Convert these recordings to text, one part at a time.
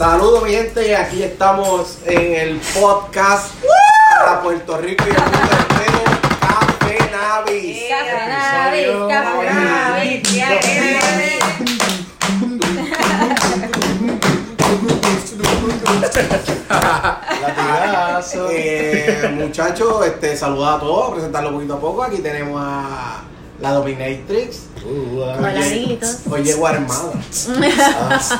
Saludos mi gente, aquí estamos en el podcast para Puerto Rico y el mundo entero, Café Navis. Café Navis, Café Navis, Latigazo. Eh, muchachos, este, saludos a todos, presentarlo poquito a poco. Aquí tenemos a la Dominatrix. Uh. Hoy llegó armada.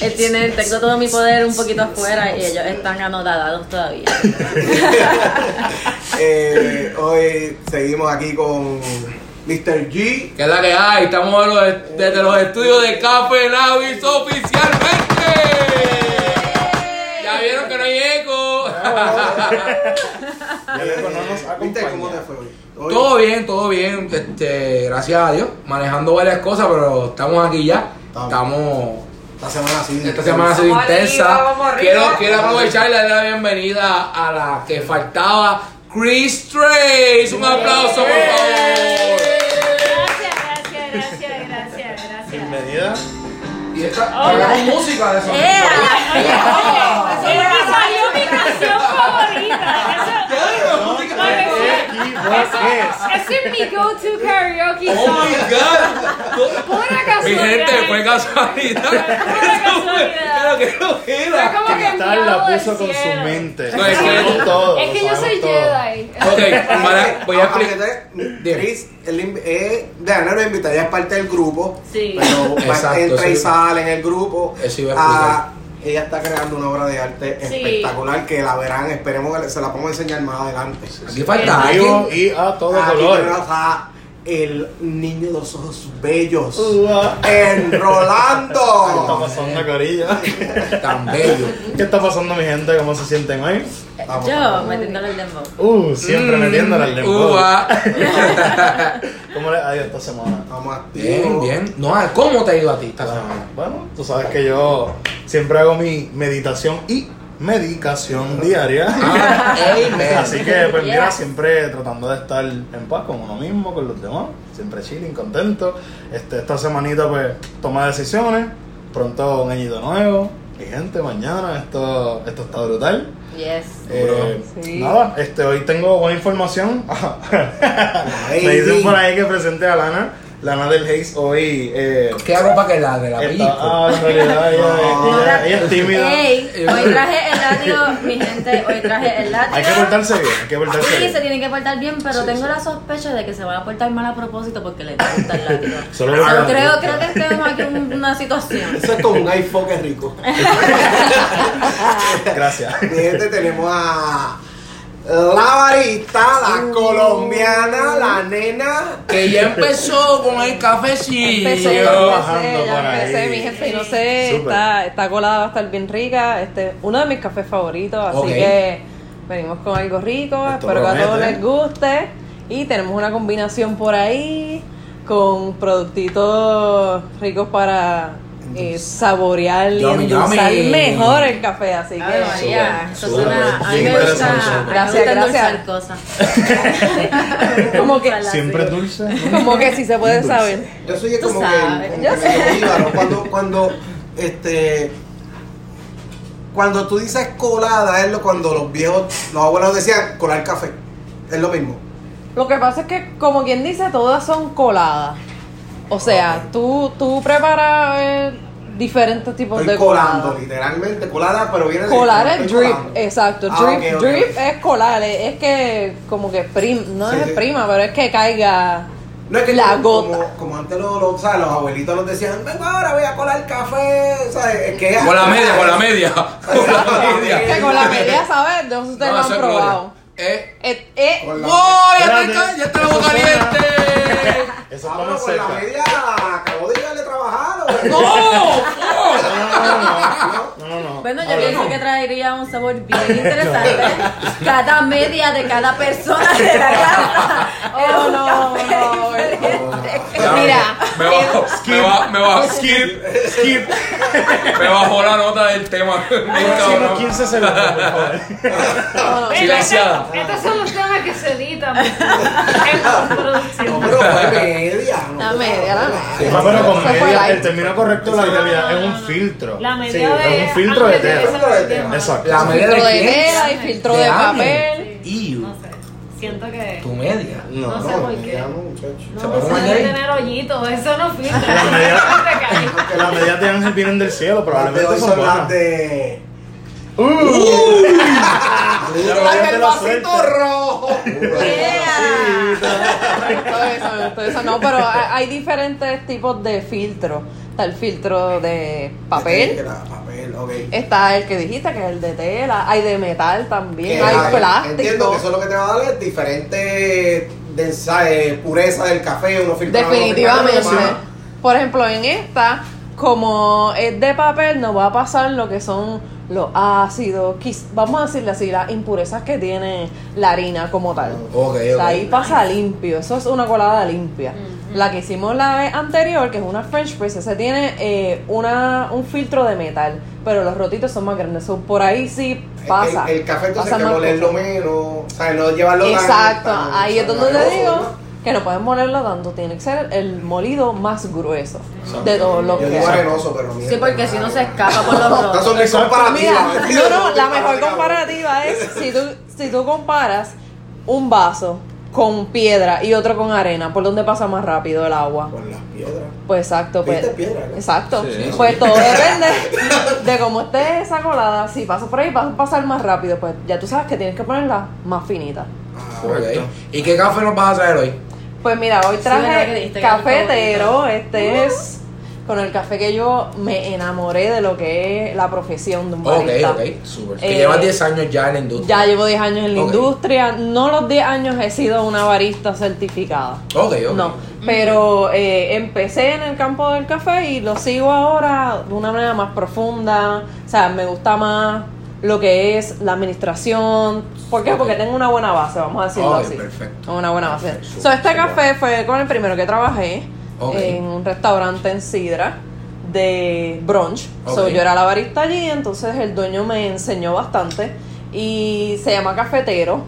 Él tiene, tengo todo mi poder un poquito afuera y ellos están anodados todavía. Eh, hoy seguimos aquí con Mr. G. Que es la que hay, estamos desde los estudios de Café Navis oficialmente. Ya vieron que no hay eco. Ya luego no nos Eh, ¿Viste cómo te acompaña. fue hoy? Hoy- Todo bien, todo bien, este, gracias a Dios, manejando varias cosas, pero estamos aquí ya. Estamos. Esta semana sí. esta semana ha sido intensa. Quiero, quiero aprovechar y darle la bienvenida a la que faltaba, Chris Trace. Un aplauso, por favor. Gracias, gracias, gracias, gracias, gracias. Bienvenida. Y esta, hagamos música de eso. ¡Eh! Es que salió mi canción favorita. Ese es mi go-to karaoke Oh my god. Pura Mi casualidad. gente, fue casualidad. Pura casualidad. Pero que no Fue como que la puso con su mente. No, es que- todo, Es yo soy. Jedi. Ok, para, voy a explicar. Chris, eh, de Ana lo invita, ella es parte del grupo. Sí. Pero entra y sale en el grupo. Eso iba a Ah, ella está creando una obra de arte Sí. espectacular que la verán. Esperemos que se la podamos enseñar más adelante. Aquí falta alguien. y a todo color. El niño de los ojos bellos. Uh, ah. En ¿Qué está Rolando. pasando, Corilla? Tan bello. ¿Qué está pasando, mi gente? ¿Cómo se sienten hoy? Vamos, Yo vamos. metiéndole el dembow. Uh, siempre metiéndole al dembow. Uva. ¿Cómo le ha ido esta semana? Vamos Bien, bien. No, ¿cómo te ha ido a ti esta semana? Bueno, tú sabes que yo siempre hago mi meditación y medicación diaria. Ah. Así que, pues mira, siempre tratando de estar en paz con uno mismo, con los demás, siempre chilling, contento. Este, esta semanita, pues, toma decisiones, pronto un añito nuevo. Mi gente, mañana, esto, esto está brutal. Yes. Eh, Sí. Nada, este, hoy tengo buena información. Me dicen por ahí que presente a Lana, Lana del Haze hoy. Eh, ¿Qué hago para que la de la película? ah, en realidad ella, No. ella- ella es tímida. Ey, hoy traje el látigo, mi gente, hoy traje el látigo. Hay que portarse bien, hay que portarse Sí, bien. se tienen que portar bien, pero Sí, tengo sí. la sospecha de que se van a portar mal a propósito porque les gusta el látigo. Solo creo, creo que tenemos aquí un- una situación. Eso es como un iPhone que es rico. Gracias. Mi gente, tenemos a la barista, la colombiana, la nena. Que ya empezó con el cafecillo. Empecé, bajando empecé, ya empecé, mi gente, y no sé, está, está colada, va a estar bien rica, este, uno de mis cafés favoritos, así que venimos con algo rico, Esto espero que a todos les guste, y tenemos una combinación por ahí, con productitos ricos para eh, saborear y endulzar mejor el café, así que... Ay, eso suena. A mí me gusta. Gracias, gracias. cosas. Como que- Siempre dulce. Como que sí se puede saber. Yo soy como que, como yo que sé. Cuando, cuando, este, cuando tú dices colada, es lo cuando los viejos, los abuelos decían colar café. Es lo mismo. Lo que pasa es que, como quien dice, todas son coladas. O sea, tú, tú preparas diferentes tipos Estoy de colando, colada. literalmente colada, pero viene de. Colar es estoy drip, colando. exacto. Ah, drip ok, ok. drip es colar, es es que como que prim, no Sí, es sí. prima, pero es que caiga No es que la como, gota. Como, como antes los, los, ¿sabes? los abuelitos nos decían, vengo ahora, voy a colar café. ¿sabes? Es que Con la media, con la media. Con la media. Que con la media, ¿sabes? No sé si ustedes No, lo han es probado. Eh. Eh, eh, ¡Oh! Ya está, ya suena- caliente. Eso es la media acabó de llegarle trabajar ¡No! No, no, no. Bueno, yo pienso no. que traería un sabor bien interesante. Cada media de cada persona de la casa. Oh, no, no. Mira, me bajó, me ba- me bajó, Skip, skip. me bajó la nota del tema. Cabrón. 15 segundos, por favor. Silenciada. Estos son los temas que se editan en postproducción. No, pero fue media. La media, la media. Ah, pero con media, el término correcto de la media es un filtro. La media Sí, de. es un filtro de tela. Exacto. La media Filtro de tela y filtro de papel. Iu, No sé. Siento que. tu media. No, No sé No, por media qué. no, muchacho. No, mal debe tener hoyitos. Eso no filtra. Las medias de Ángel vienen del cielo, probablemente son las de. Uh. Del la vasito rojo. Todo eso, todo eso no, pero hay, diferentes tipos de filtros. Está el filtro de papel, Tela, papel, ok. está el que dijiste, que es el de tela, hay de metal también, hay hay- plástico. Entiendo que eso lo que te va a dar es diferente densa- eh, pureza del café, uno Definitivamente. uno Por ejemplo, en esta, como es de papel, no va a pasar lo que son los ácidos, vamos a decirle así, las impurezas que tiene la harina como tal. Ok, O sea, ahí pasa limpio, eso es una colada limpia. La que hicimos la vez anterior, que es una French press, ese tiene eh, una, un filtro de metal, pero los rotitos son más grandes. So, por ahí sí pasa. El, el café entonces pasa hay que más molerlo menos, o sea, no llevarlo Exacto, tan- ahí es donde te digo. Que no puedes molerlo tanto, tiene que ser el molido más grueso de todos los Yo que digo hay. arenoso, pero mira. Sí, porque si no se escapa por los Estas rotos. son comparativas. Mira, no, no, la mejor comparativa es si tú, si tú comparas un vaso con piedra y otro con arena, ¿por dónde pasa más rápido el agua? Con las piedras. Pues exacto, pues. ¿Viste piedra, no? Exacto. Sí. Pues todo depende de cómo esté esa colada. Si pasas por ahí, vas a pasar más rápido. Pues ya tú sabes que tienes que ponerla más finita. Ah, Ok. ¿Y qué café nos vas a traer hoy? Pues mira, hoy ¿verdad que traje cafetero. Este es con el café que yo me enamoré de lo que es la profesión de un Ok, barista. ok, súper. Que Eh, llevas 10 años ya en la industria. Ya llevo 10 años en la Ok. industria. No los 10 años he sido una barista certificada. Ok, ok. No, pero eh, empecé en el campo del café y lo sigo ahora de una manera más profunda. O sea, me gusta más lo que es la administración. ¿Por qué? Porque tengo una buena base, vamos a decirlo Ok, así. perfecto. Una buena base. Perfecto, So, este café fue con el primero que trabajé en un restaurante en Sidra de brunch. So, yo era la barista allí, entonces el dueño me enseñó bastante y se llama cafetero.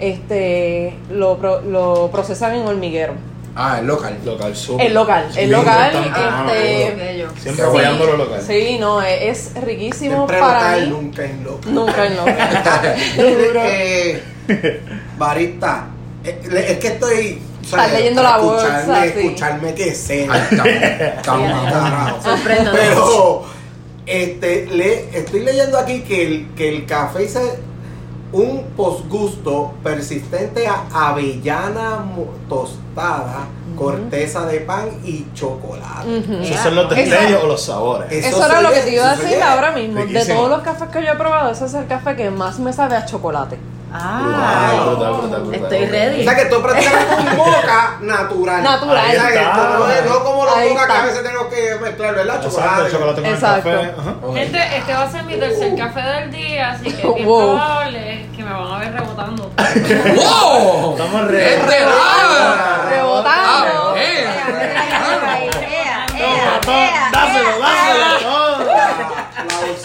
Este lo, lo procesan en hormiguero. Ah, el local. Local super. El local, el Bien local, este. Bello. Siempre Sí. apoyando lo local. Sí, no, es, es riquísimo Siempre para local, mí. nunca en local. Nunca en local. Eh, barista, es que estoy. o sea, Estás leyendo la bolsa, escucharme, sí. Escucharme que. Pero este, le, estoy leyendo aquí que el, que el café dice un posgusto persistente a avellana tostada, corteza de pan y chocolate. Ujú. ¿Esos son los Eso- destellos o los sabores? Eso Eso era lo que te iba a decir ahora mismo. De todos los cafés que yo he probado, ese es el café que más me sabe a chocolate. Ah, Brutal, brutal, brutal. estoy O ready. sea que tú prácticamente un moca natural. Natural. O sea, que esto no, es- no como los moca que a veces tenemos que mezclar, ¿verdad? Exacto, el chocolate con Exacto. el café. Ajá. Gente, este va a ser mi tercer café del día, así que es bien Wow. probable que me van a ver rebotando. ¡Wow! Estamos ready. ¡Este va! Rebotando. Dáselo, dáselo.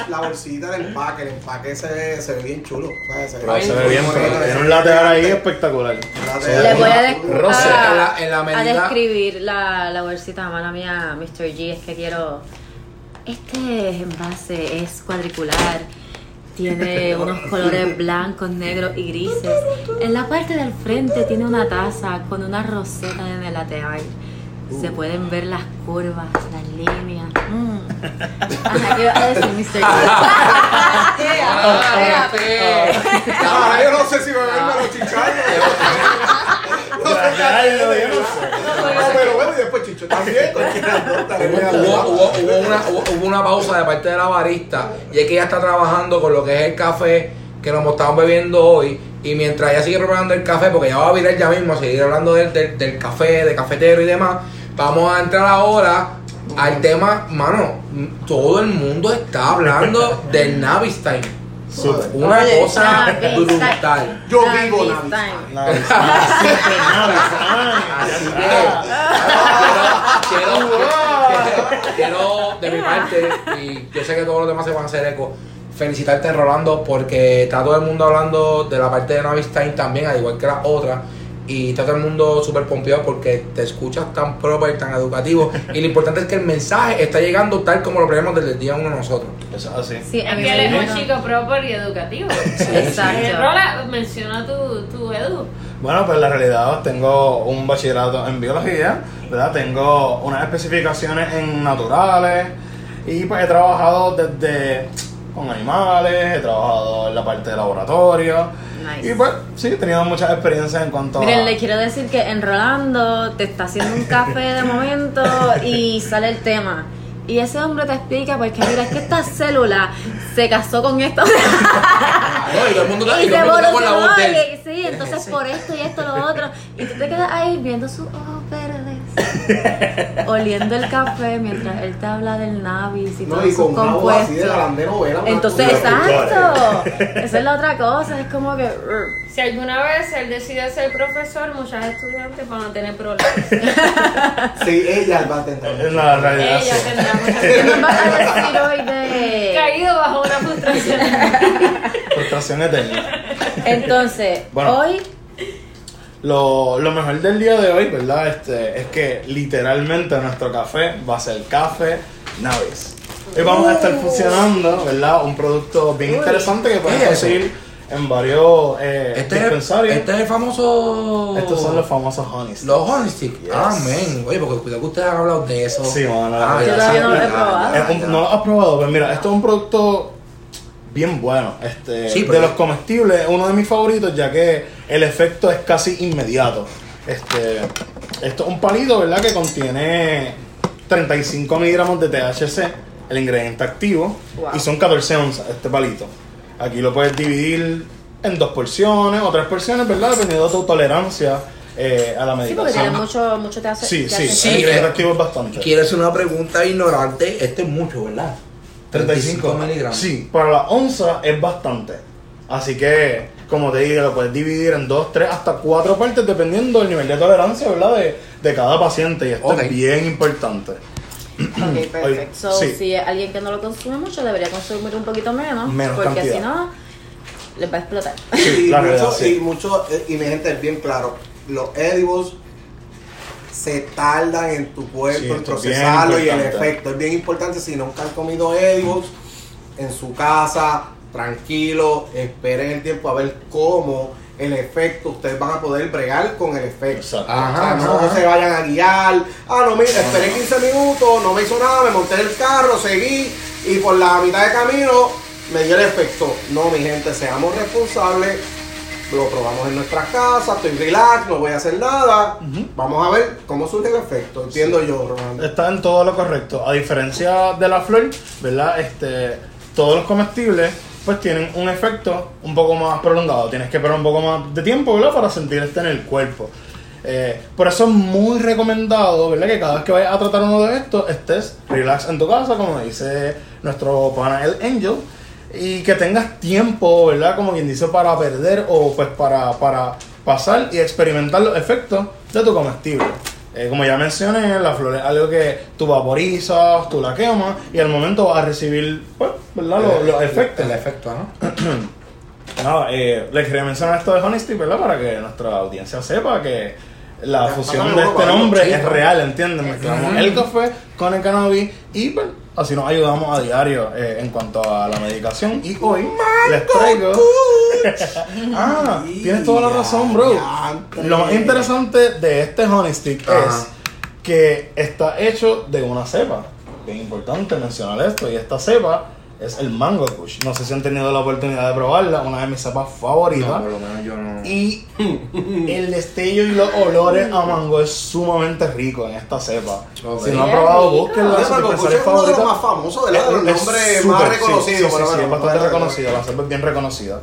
La, bols- la bolsita del empaque, el empaque se ve, se ve bien chulo. ¿sabes? Se ve Pero se ve bien, bonito, tiene un lateral ahí empaque. espectacular. lateral. Les voy a, de- a- En la- en la a describir la, la bolsita, mala mía, Mr. G, es que quiero... Este envase es cuadricular, tiene unos colores blancos, negros y grises. En la parte del frente tiene una taza con una roseta en el lateral. Se pueden ver las curvas, las líneas. Mm. Ajá, ¿qué a decir, Mr. Ah, yo no sé si beberme los chicharros. Ay, no, pero bueno, y después chicho también. Hubo, hubo- hubo una, hubo- hubo una pausa de parte de la barista y es que ella está trabajando con lo que es el café que nos estamos bebiendo hoy y mientras ella sigue preparando el café porque ya va a virar ya mismo a seguir hablando del, del, del café, de cafetero y demás vamos a entrar ahora al tema, mano, todo el mundo está hablando del Navistime. Una Oye, cosa brutal. Yo vivo Así que quiero, quiero, quiero, de mi parte, y yo sé que todos los demás se van a hacer eco, felicitarte Rolando porque está todo el mundo hablando de la parte de Navistime también, al igual que la otra. Y está todo el mundo súper pompeado porque te escuchas tan proper, tan educativo. Y lo importante es que el mensaje está llegando tal como lo creemos desde el día uno nosotros. Eso es así. Sí, a Es mí que él es un chico proper y educativo. Eh, Exacto. Rola, menciona tu, tu edu. Bueno, pues la realidad tengo un bachillerato en biología, ¿verdad? Tengo unas especificaciones en naturales y pues he trabajado desde con animales, he trabajado en la parte de laboratorio Nice. y pues sí, he tenido muchas experiencias en cuanto Miren, a... le quiero decir que en Rolando te está haciendo un café de momento y sale el tema. Y ese hombre te explica, porque mira, es que esta célula se casó con esto. No, y todo el mundo, y y todo se con la voz de él. Sí, entonces por esto y esto, lo otro. Y tú te quedas ahí viendo ojos verdes, oliendo el café mientras él te habla del Navis y No, todos y sus con así de grande novela. Entonces, exacto. Esa es la otra cosa. Es como que. Si alguna vez él decide ser profesor, muchas estudiantes van a tener problemas. Sí, ella va a tener. En la realidad Ella sí. tendrá muchas ¿Qué nos vas a decir hoy de.? caído bajo una frustración. Frustración eterna. Entonces, Bueno. hoy. Lo, lo mejor del día de hoy, ¿verdad? Este, es que literalmente nuestro café va a ser café Navis. Hoy vamos a estar fusionando, ¿verdad? Un producto bien interesante que pueden ¿Qué es eso? conseguir en varios eh, Este es, dispensarios. este es el famoso. Estos son los famosos honey sticks. Los honey stick. Yes. Amén. Oye, porque cuidado que ustedes han hablado de eso. Sí, Ah, la Yo ya, no lo he probado. Es un- no lo has probado, pues mira, esto es un producto bien bueno. Este, Sí, de pero- los comestibles, uno de mis favoritos, ya que el efecto es casi inmediato. Este, esto es un palito, ¿verdad? Que contiene 35 miligramos de THC, el ingrediente activo, Wow. y son 14 onzas este palito. Aquí lo puedes dividir en dos porciones o tres porciones, ¿verdad? Dependiendo de tu tolerancia eh, a la Sí, porque medicación. tiene mucho, mucho te hace. Sí, te sí, hace- Sí, el ingrediente eh, activo es bastante. Quiero hacer una pregunta ignorante. Este es mucho, ¿verdad? 35 miligramos. Sí, para la onza es bastante. Así que, como te dije, lo puedes dividir en dos, tres, hasta cuatro partes dependiendo del nivel de tolerancia, ¿verdad? De, de cada paciente. Y esto es bien importante. Ok, perfecto. So, sí. Si es alguien que no lo consume mucho, debería consumir un poquito menos. Menos porque cantidad. si no, les va a explotar. Sí, y, mucho, sí. y mucho, eh, y mi gente es bien claro, los edibles se tardan en tu cuerpo Sí, en procesarlo y el efecto es bien importante si nunca han comido edibles en su casa, tranquilo, esperen el tiempo a ver cómo el efecto, ustedes van a poder bregar con el efecto. Exacto. Ajá, O sea, no se vayan a guiar. Ah, no, mira, esperé 15 minutos, no me hizo nada, me monté en el carro, seguí y por la mitad de camino me dio el efecto. No, mi gente, seamos responsables. Lo probamos en nuestras casas, estoy relax, no voy a hacer nada. Vamos a ver cómo surge el efecto. Entiendo yo, Rolando. Está en todo lo correcto. A diferencia de la flor, ¿verdad? Este, todos los comestibles pues tienen un efecto un poco más prolongado. Tienes que esperar un poco más de tiempo, ¿verdad? Para sentir este en el cuerpo. Eh, por eso es muy recomendado, ¿verdad? Que cada vez que vayas a tratar uno de estos, estés relax en tu casa, como dice nuestro pana el Angel. Y que tengas tiempo, ¿verdad? Como quien dice, para perder o pues para, para pasar y experimentar los efectos de tu comestible. Eh, como ya mencioné, la flor es algo que tú vaporizas, tú la quemas y al momento vas a recibir, pues, ¿verdad? Los, los efectos. El efecto, ¿no? Nada, eh, les quería mencionar esto de Honesty, ¿verdad? Para que nuestra audiencia sepa que la fusión de este nombre es real, ¿entienden? Mezclamos el café con el cannabis y pues, así nos ayudamos a diario eh, en cuanto a la medicación. Y hoy les traigo. ah, tienes toda la razón, bro. Lo más interesante de este Honey Stick Ajá. es que está hecho de una cepa. Bien importante mencionar esto. Y esta cepa es el Mango Kush. No sé si han tenido la oportunidad de probarla, una de mis cepas favoritas. No, por lo menos yo no. Y el destello y los olores a mango es sumamente rico en esta cepa. Si no han probado, búsquenla. Su Mango Kush es uno de los más famosos. De los Es nombres más sí, reconocidos. Sí, sí, por lo sí, menos. es bastante reconocida. La cepa es bien reconocida.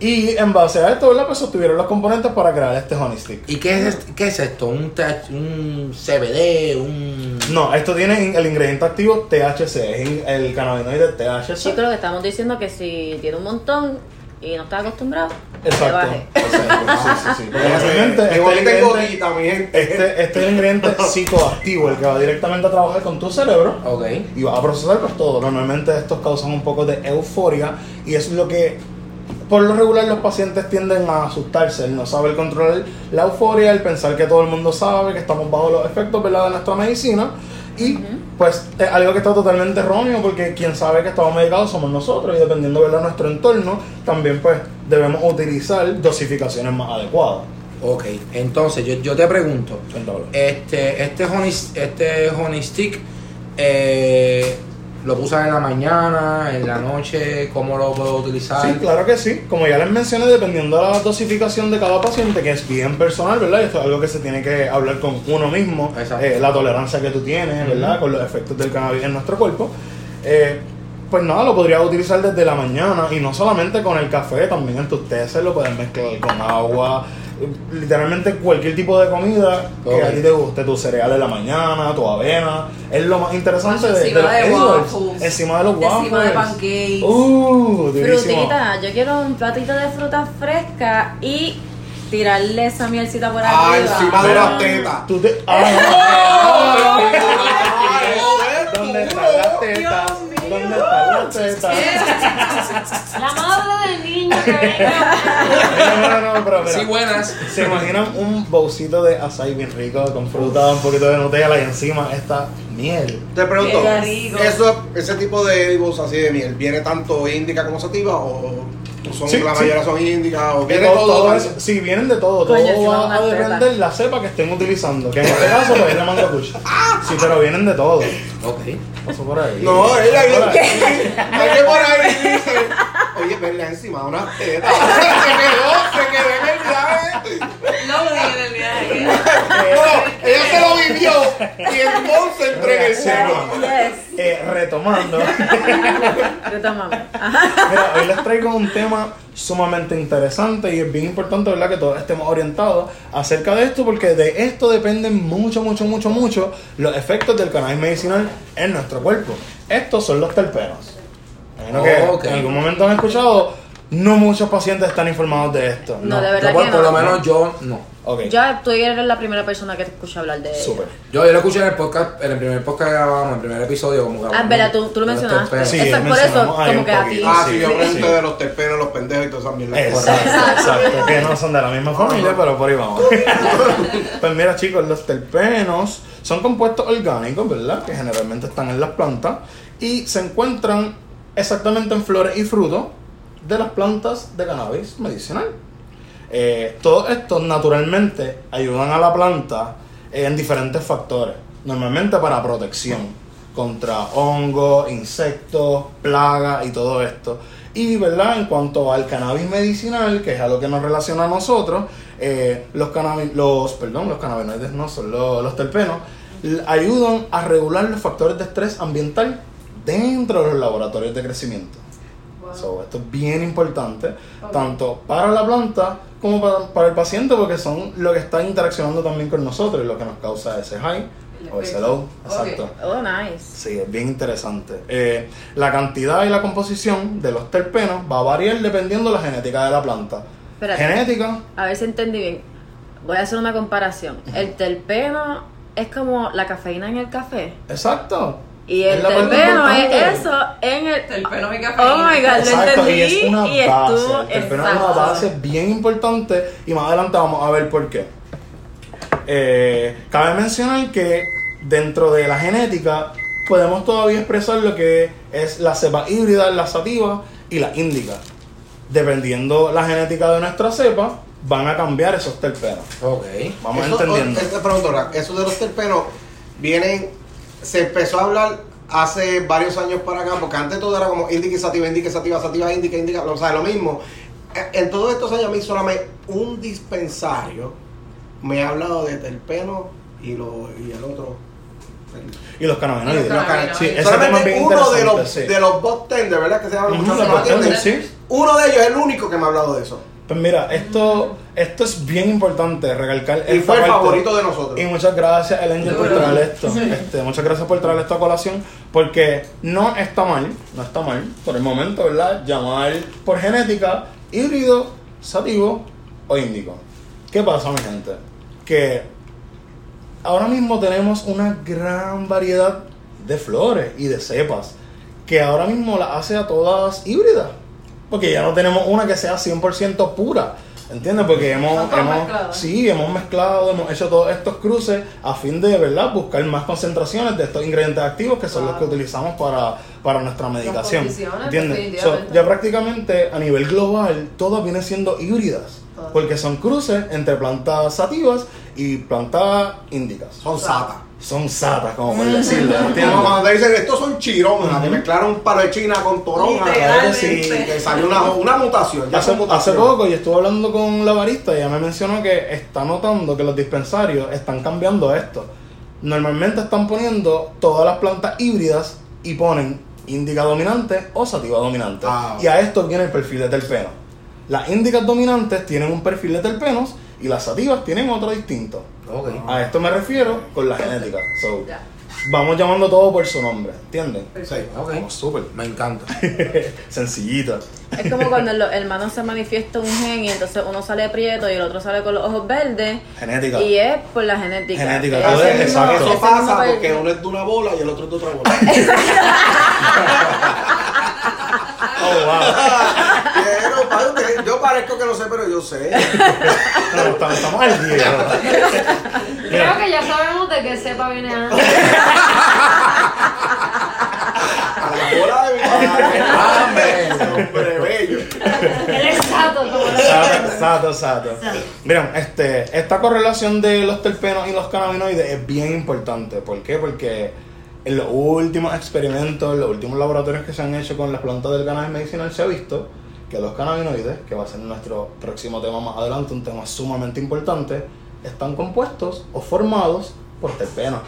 Y en base a esto, ¿verdad? Pues obtuvieron los componentes para crear este honey stick. ¿Y qué es, qué es esto? ¿Un, TH un CBD? ¿Un...? No, esto tiene el ingrediente activo THC, es el cannabinoide THC. Chicos, lo que estamos diciendo que si tiene un montón y no está acostumbrado, que Exacto. baje. Exacto, sí, sí, sí. Porque este gotita, mi gente. Este, este es el ingrediente psicoactivo, el que va directamente a trabajar con tu cerebro Ok. y va a procesar pues todo. Normalmente estos causan un poco de euforia y eso es lo que por lo regular los pacientes tienden a asustarse, el no saber controlar la euforia, el pensar que todo el mundo sabe que estamos bajo los efectos ¿verdad? de nuestra medicina y pues es algo que está totalmente erróneo porque quien sabe que estamos medicados somos nosotros y dependiendo de nuestro entorno también pues debemos utilizar dosificaciones más adecuadas. Ok, entonces yo, yo te pregunto, Cuéntalo. este, este honey, este honey stick, eh, ¿lo usas en la mañana, en la noche? ¿Cómo lo puedo utilizar? Sí, claro que sí. Como ya les mencioné, dependiendo de la dosificación de cada paciente, que es bien personal, ¿verdad? Esto es algo que se tiene que hablar con uno mismo, Exacto. eh, la tolerancia que tú tienes, ¿verdad? Con los efectos del cannabis en nuestro cuerpo. Eh, pues nada, lo podrías utilizar desde la mañana y no solamente con el café, también en tus tés se lo puedes mezclar con agua, literalmente cualquier tipo de comida que a ti te guste, tu cereal en la mañana, tu avena, es lo más interesante de, Encima los de edibles. waffles. encima de los waffles, Encima de pancakes. Uh. Frutita, yo quiero un platito de fruta fresca y tirarle esa mielcita por Ah, arriba. encima de las tetas. La madre del niño que venga. No, no, no, pero mira. Sí, buenas. ¿Se imaginan un bolsito de açaí bien rico con fruta, un poquito de Nutella y encima esta miel? Te pregunto, Qué rico. eso, ese tipo de edibles así de miel, ¿viene tanto índica como sativa o son Sí, la sí. mayoría son índica o De viene todo- todo? todo sí, vienen de todo. Coño, todo va a depender la cepa que estén utilizando. Que en este caso pues, es la manga. Sí, pero vienen de todo. Ok. Pasó por ahí. No, ella Pasó por ahí. es que por ahí dice, oye, verle encima de una teta. se quedó, se quedó en el viaje. Lo vi en el viaje. No, ella se lo vivió y entonces entré en el cielo. Yes. Eh, retomando. Retomamos. Mira, hoy les traigo un tema sumamente interesante y es bien importante, ¿verdad? Que todos estemos orientados acerca de esto porque de esto dependen mucho, mucho, mucho, mucho los efectos del cannabis medicinal en nuestro cuerpo. Estos son los terpenos. Imagino que Ok. en algún momento han escuchado, no muchos pacientes están informados de esto. No, de verdad Yo, por, que por lo no. menos yo no. Ok, Yo tú eres la primera persona que te escucha hablar de súper. Yo, yo lo escuché en el podcast, en el primer podcast que grabamos, en el primer episodio, como que Ah, verdad, tú, tú lo mencionaste. Sí, eso es por eso, como que a ti. poquito. Ah, sí, Sí, yo pregunté sí. de los terpenos, los pendejos y todas esas mierdas. Exacto, exacto, que no son de la misma familia, pero por ahí vamos. Pues mira chicos, los terpenos son compuestos orgánicos, ¿verdad? Que generalmente están en las plantas y se encuentran exactamente en flores y frutos de las plantas de cannabis medicinal. Eh, todos estos naturalmente ayudan a la planta en diferentes factores, normalmente para protección contra hongos, insectos, plagas y todo esto. Y verdad, en cuanto al cannabis medicinal, que es a lo que nos relaciona a nosotros, eh, los cannabis, los, perdón, los cannabinoides no son los, terpenos, ayudan a regular los factores de estrés ambiental dentro de los laboratorios de crecimiento. So, esto es bien importante, tanto para la planta como para, para el paciente, porque son lo que está interaccionando también con nosotros y lo que nos causa ese high o ese low. Exacto. Oh, nice. Sí, es bien interesante. Eh, la cantidad y la composición de los terpenos va a variar dependiendo de la genética de la planta. Espérate. Genética, A ver si entendí bien. Voy a hacer una comparación. El terpeno es como la cafeína en el café. exacto. Y el parte terpeno es eso en el. Terpeno y Oh my god, lo Exacto, entendí y es una y base. estuvo El terpeno es una base bien importante y más adelante vamos a ver por qué. Eh, cabe mencionar que dentro de la genética podemos todavía expresar lo que es la cepa híbrida, la sativa y la índica. Dependiendo la genética de nuestra cepa, van a cambiar esos terpenos. Ok. Vamos Eso- entendiendo. o- Te pregunto, eso de los terpenos vienen, se empezó a hablar hace varios años para acá, porque antes todo era como indica y sativa, indica y sativa, sativa, indica, indica, o sea, lo mismo. En todos estos años a mí solamente un dispensario me ha hablado de terpeno y, lo, y el otro. Y los cannabinoides. Y los cannabinoides. Sí, Solamente uno de los, sí. de los bot tender, ¿verdad? Que se llama mucho se bartenders, entiende. sí. Uno de ellos es el único que me ha hablado de eso. Pues mira, esto, esto es bien importante recalcar. Y fue el parte. favorito de nosotros. Y muchas gracias, El Angel, por traer esto. Este, muchas gracias por traer esta colación. Porque no está mal, no está mal, por el momento, ¿verdad? Llamar por genética híbrido, sativo o índico. ¿Qué pasa, mi gente? Que ahora mismo tenemos una gran variedad de flores y de cepas. Que ahora mismo las hace a todas híbridas. Porque ya no tenemos una que sea 100% pura. ¿Entiendes? Porque hemos, hemos, sí, hemos mezclado, hemos hecho todos estos cruces a fin de, ¿verdad? Buscar más concentraciones de estos ingredientes activos que son los que utilizamos para, para nuestra medicación. condiciones, ¿Entiendes? So, ya prácticamente a nivel global todas vienen siendo híbridas. Porque son cruces entre plantas sativas y plantas índicas. Son satas. Son satas, como por decirlo. Cuando te dicen estos son chironas, que mezclaron un palo de China con toronja. Sí, que salió una, una mutación. Ya Hace, son hace mutaciones. poco yo estuve hablando con la barista y ella me mencionó que está notando que los dispensarios están cambiando esto. Normalmente están poniendo todas las plantas híbridas y ponen índica dominante o sativa dominante. Ah. Y a esto viene el perfil de terpeno. Las índicas dominantes tienen un perfil de terpenos y las sativas tienen otro distinto. A esto me refiero con la genética. So, vamos llamando todo por su nombre, ¿entienden? Sí. Ok. Vamos, súper. Me encanta. Sencillita. Es como cuando en los hermanos se manifiesta un gen y entonces uno sale prieto y el otro sale con los ojos verdes. Genética. Y es por la genética. Genética, es- mismo- exacto. Eso pasa porque uno es de una bola y el otro es de otra bola. Oh, wow. Usted- yo parezco que no sé, pero yo sé. No, estamos, estamos al día. Creo que ya sabemos de qué cepa viene antes. A la bola de mi padre. Amén. Hombre bello. Él es sato, Sato, sato, sato. Miren, este, esta correlación de los terpenos y los cannabinoides es bien importante. ¿Por qué? Porque en los últimos experimentos, en los últimos laboratorios que se han hecho con las plantas del cannabis medicinal se ha visto que los cannabinoides, que va a ser nuestro próximo tema más adelante, un tema sumamente importante, están compuestos o formados por terpenos.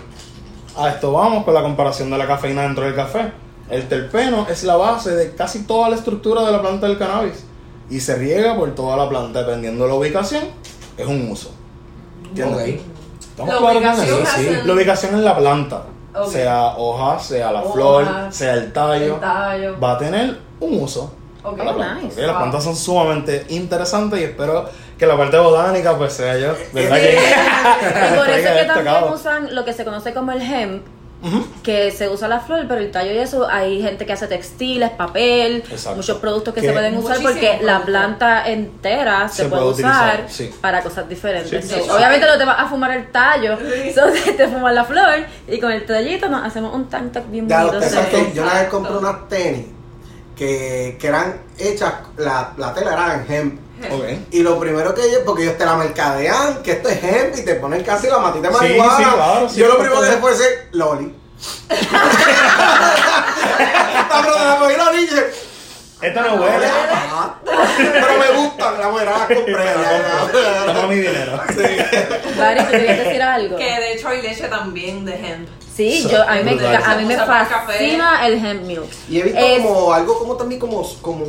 A esto vamos con la comparación de la cafeína dentro del café. El terpeno es la base de casi toda la estructura de la planta del cannabis y se riega por toda la planta dependiendo de la ubicación, es un uso. ¿Entiendes? Ok. ¿Estamos La ubicación eso? hace- La ubicación en la planta, Ok. sea hoja, sea la Hoja, flor, sea el tallo, el tallo. va a tener un uso. Las Wow. plantas son sumamente interesantes y espero que la parte botánica pues sea yo, ¿verdad? Sí. que- Y por eso que también usan lo que se conoce como el hemp, que se usa la flor, pero el tallo y eso, hay gente que hace textiles, papel, Exacto. muchos productos que se pueden usar porque la planta entera se, Se puede puede usar utilizar, sí. para cosas diferentes. Sí, So, sí. Obviamente no te vas a fumar el tallo, so te, te fumas la flor y con el tallito nos hacemos un tank top bien bonito. yo una vez compré unas tenis que, que eran hechas, la, la tela era en hemp. Y lo primero que ellos, porque ellos te la mercadean, que esto es hemp y te ponen casi la matita de Sí, marihuana. sí, claro, sí, yo lo primero que fue ese Loli. La Esta no huele. Pero me gustan, la mujer la compré. Toma mi dinero. Vari, ¿tú querías decir algo? Que de hecho hay leche también de hemp. Sí, So- yo, a mí me, a mí me fascina el hemp milk. Y he visto Es- como algo como también como, como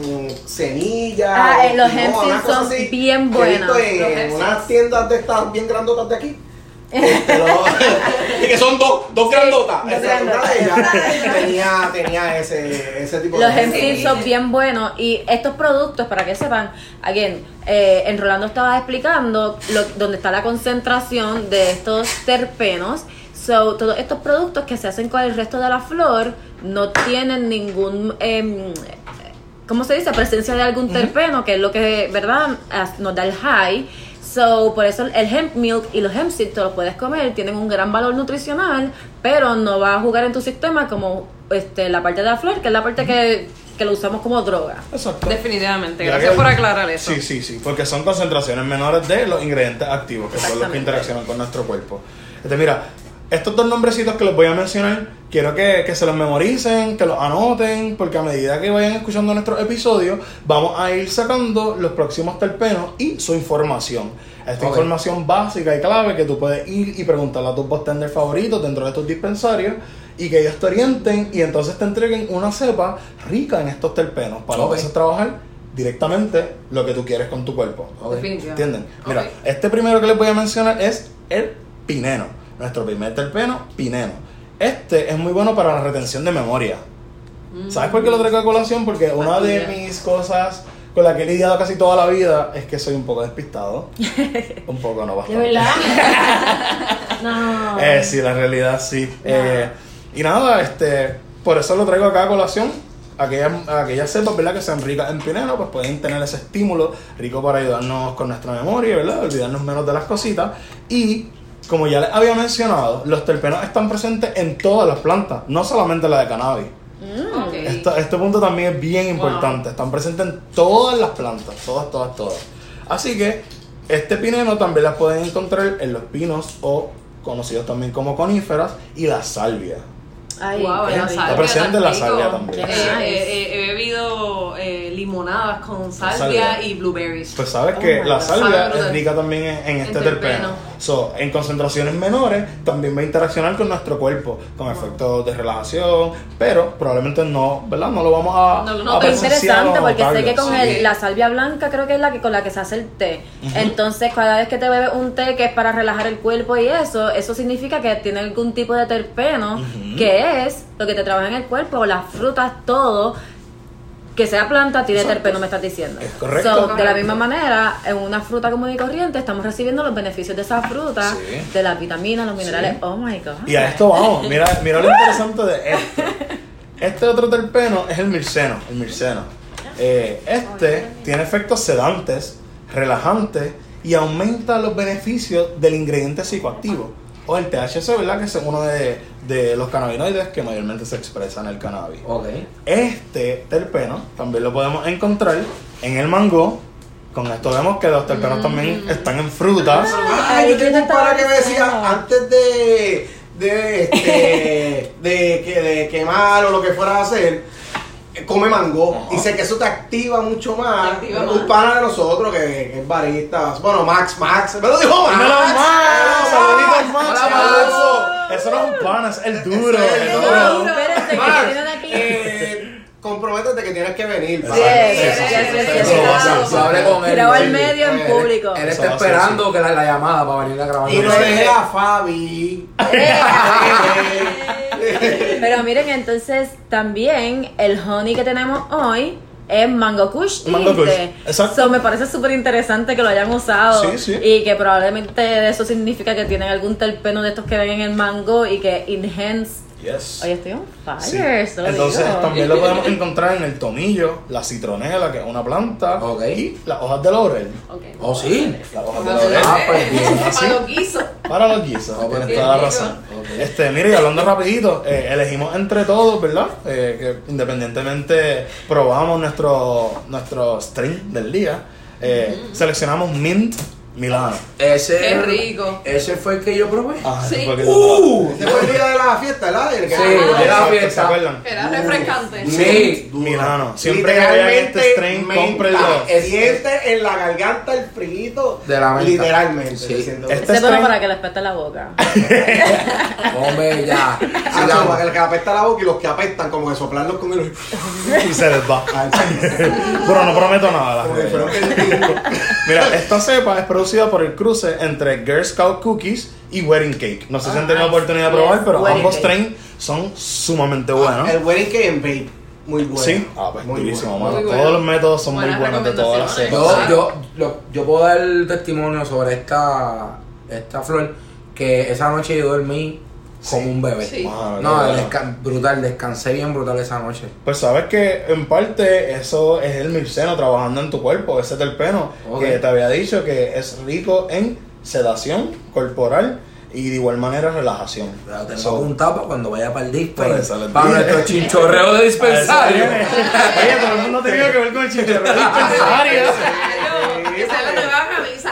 semillas. Ah, eh, los hemp son así, bien que he visto buenos. en unas tiendas de estas bien grandotas de aquí. Que son dos, dos Sí, grandotas. dos tenía, tenía ese, ese tipo Los de hemp seeds son bien buenos y estos productos, para que sepan, again, eh, en Rolando estaba explicando lo, dónde está la concentración de estos terpenos. So, todos estos productos que se hacen con el resto de la flor no tienen ningún, em, ¿cómo se dice? Presencia de algún terpeno, que es lo que, ¿verdad? Nos da el high. So, por eso el hemp milk y los hemp seeds te los puedes comer, tienen un gran valor nutricional, pero no va a jugar en tu sistema como este, la parte de la flor, que es la parte que, que lo usamos como droga. Exacto. Definitivamente. Ya Gracias que- por aclarar eso. Sí, sí, sí, porque son concentraciones menores de los ingredientes activos, que son los que interaccionan con nuestro cuerpo. Este, mira, estos dos nombrecitos que les voy a mencionar, quiero que, que se los memoricen, que los anoten, porque a medida que vayan escuchando nuestros episodios, vamos a ir sacando los próximos terpenos y su información. Esta información básica y clave que tú puedes ir y preguntarle a tus bartenders favoritos dentro de tus dispensarios y que ellos te orienten y entonces te entreguen una cepa rica en estos terpenos para Ok. entonces trabajar directamente lo que tú quieres con tu cuerpo. Ok. Definitivamente. ¿Entienden? Mira, este primero que les voy a mencionar es el pineno. Nuestro primer terpeno, pineno. Este es muy bueno para la retención de memoria. ¿Sabes por qué lo traigo a colación? Porque una de mis cosas con la que he lidiado casi toda la vida es que soy un poco despistado. un poco, no ¿De bastante. verdad? no. Eh, sí, la realidad sí. Eh, y nada, este, por eso lo traigo acá a colación. Aquellas, aquellas cepas, ¿verdad? Que sean ricas en pineno, pues pueden tener ese estímulo rico para ayudarnos con nuestra memoria, ¿verdad? Olvidarnos menos de las cositas. Y, como ya les había mencionado, los terpenos están presentes en todas las plantas, no solamente la de cannabis. Esto- este punto también es bien importante. Están presentes en todas las plantas, todas, todas, todas. Así que este pineno también las pueden encontrar en los pinos o conocidos también como coníferas y la salvia. Ay, Wow, qué la rico. salvia presente la salvia también. Eh, eh, eh, he bebido eh, limonadas con salvia, salvia. y blueberries. Pues sabes Oh que la salvia es rica también en, en este En terpeno. terpeno. So, en concentraciones menores también va a interaccionar con nuestro cuerpo, con efectos de relajación, pero probablemente no, ¿verdad? No lo vamos a, No, no a presenciar interesante porque sé que con Sí. el- la salvia blanca creo que es la que con la que se hace el té. Entonces, cada vez que te bebes un té que es para relajar el cuerpo y eso, eso significa que tiene algún tipo de terpeno que es lo que te trabaja en el cuerpo, las frutas, todo. Que sea planta, tiene Exacto. terpeno, me estás diciendo. Es correcto. So, de la misma manera, en una fruta común y corriente, estamos recibiendo los beneficios de esa fruta, Sí. de las vitaminas, los minerales. Oh my god. Y a esto vamos, mira, mira lo interesante de esto. Este otro terpeno es el mirceno, el mirceno. Eh, este tiene efectos sedantes, relajantes y aumenta los beneficios del ingrediente psicoactivo. O el THC, ¿verdad? Que es uno de, de los cannabinoides que mayormente se expresa en el cannabis. Ok. Este terpeno también lo podemos encontrar en el mango. Con esto vemos que los terpenos también están en frutas. Ah, yo tengo un para que me decía antes de de este de, que, de quemar o lo que fuera a hacer come mango y sé que eso te activa mucho más activa un más. pana de nosotros que, que es barista bueno Max Max me lo dijo Max ¡Dímelo, Max! ¡Saluditos, Max! Hola, Max! Eso no es un pan, es el duro. Es el el duro. duro. Espérate, que Max, eh, comprométete que tienes que venir Sí, sí, Hable con él. Sí. medio en Eh, público. Él está esperando que la, la llamada para venir a grabar. y no deje a Fabi Pero miren, entonces también el honey que tenemos hoy es mango kush tinte. Mango kush, exacto. So, me parece súper interesante que lo hayan usado Sí, sí. y que probablemente eso significa que tienen algún terpeno de estos que ven en el mango y que enhance. Yes. Oye, estoy on fire, Sí. eso lo Entonces digo. también lo podemos encontrar en el tomillo, la citronela, que es una planta, y las hojas de laurel. Ok. Oh, sí. Las hojas de Ah, laurel. Ah, pues bien. Así. Para los guisos. Para los guisos, pues tienes bien, toda la razón. Este, mire, y hablando rapidito, eh, elegimos entre todos, ¿verdad? Eh, que independientemente probamos nuestro, nuestro string del día. Eh, Seleccionamos Mint Milano. Ese, Qué rico. Ese fue el que yo probé. Ah, Sí. fue el Uh, ese fue el día de la fiesta ¿verdad? El que- Sí, Ah, de la fiesta. ¿Se acuerdan? Era refrescante. Sí. Milano. Siempre que Literalmente este menta. cómprenlo. Siente en la garganta el frito. De la menta. Literalmente. Sí. Este es para que les peste la boca. Hombre, ya. Ah, Sigamos. para que el que apesta la boca y los que apestan, como que soplarlos con el. Y se les va. Ah, Pero no prometo nada. Mira, esta cepa es producida por el cruce entre Girl Scout Cookies y Wedding Cake. No sé si han tenido la oportunidad de probar, Yes, pero ambos strains son sumamente buenos. El wedding cake en vape. Muy bueno. Sí, ah, pues Muy durísimo, bueno. mano. Muy Todos los métodos son Buenas muy buenos de todas las cepas. recomendaciones. Yo, yo, lo- yo puedo dar testimonio sobre esta, esta flor que esa noche yo dormí como un bebé. Sí. Mano, No, qué bueno. desca- brutal, descansé bien brutal esa noche. Pues sabes que en parte eso es el mirceno trabajando en tu cuerpo, ese terpeno Ok. que te había dicho que es rico en sedación corporal y de igual manera relajación. Pero tengo So, apuntado para cuando vaya para el les Para nuestro chinchorreo de dispensario. Oye, todo el mundo tenido que ver con el chicharrón dispensario.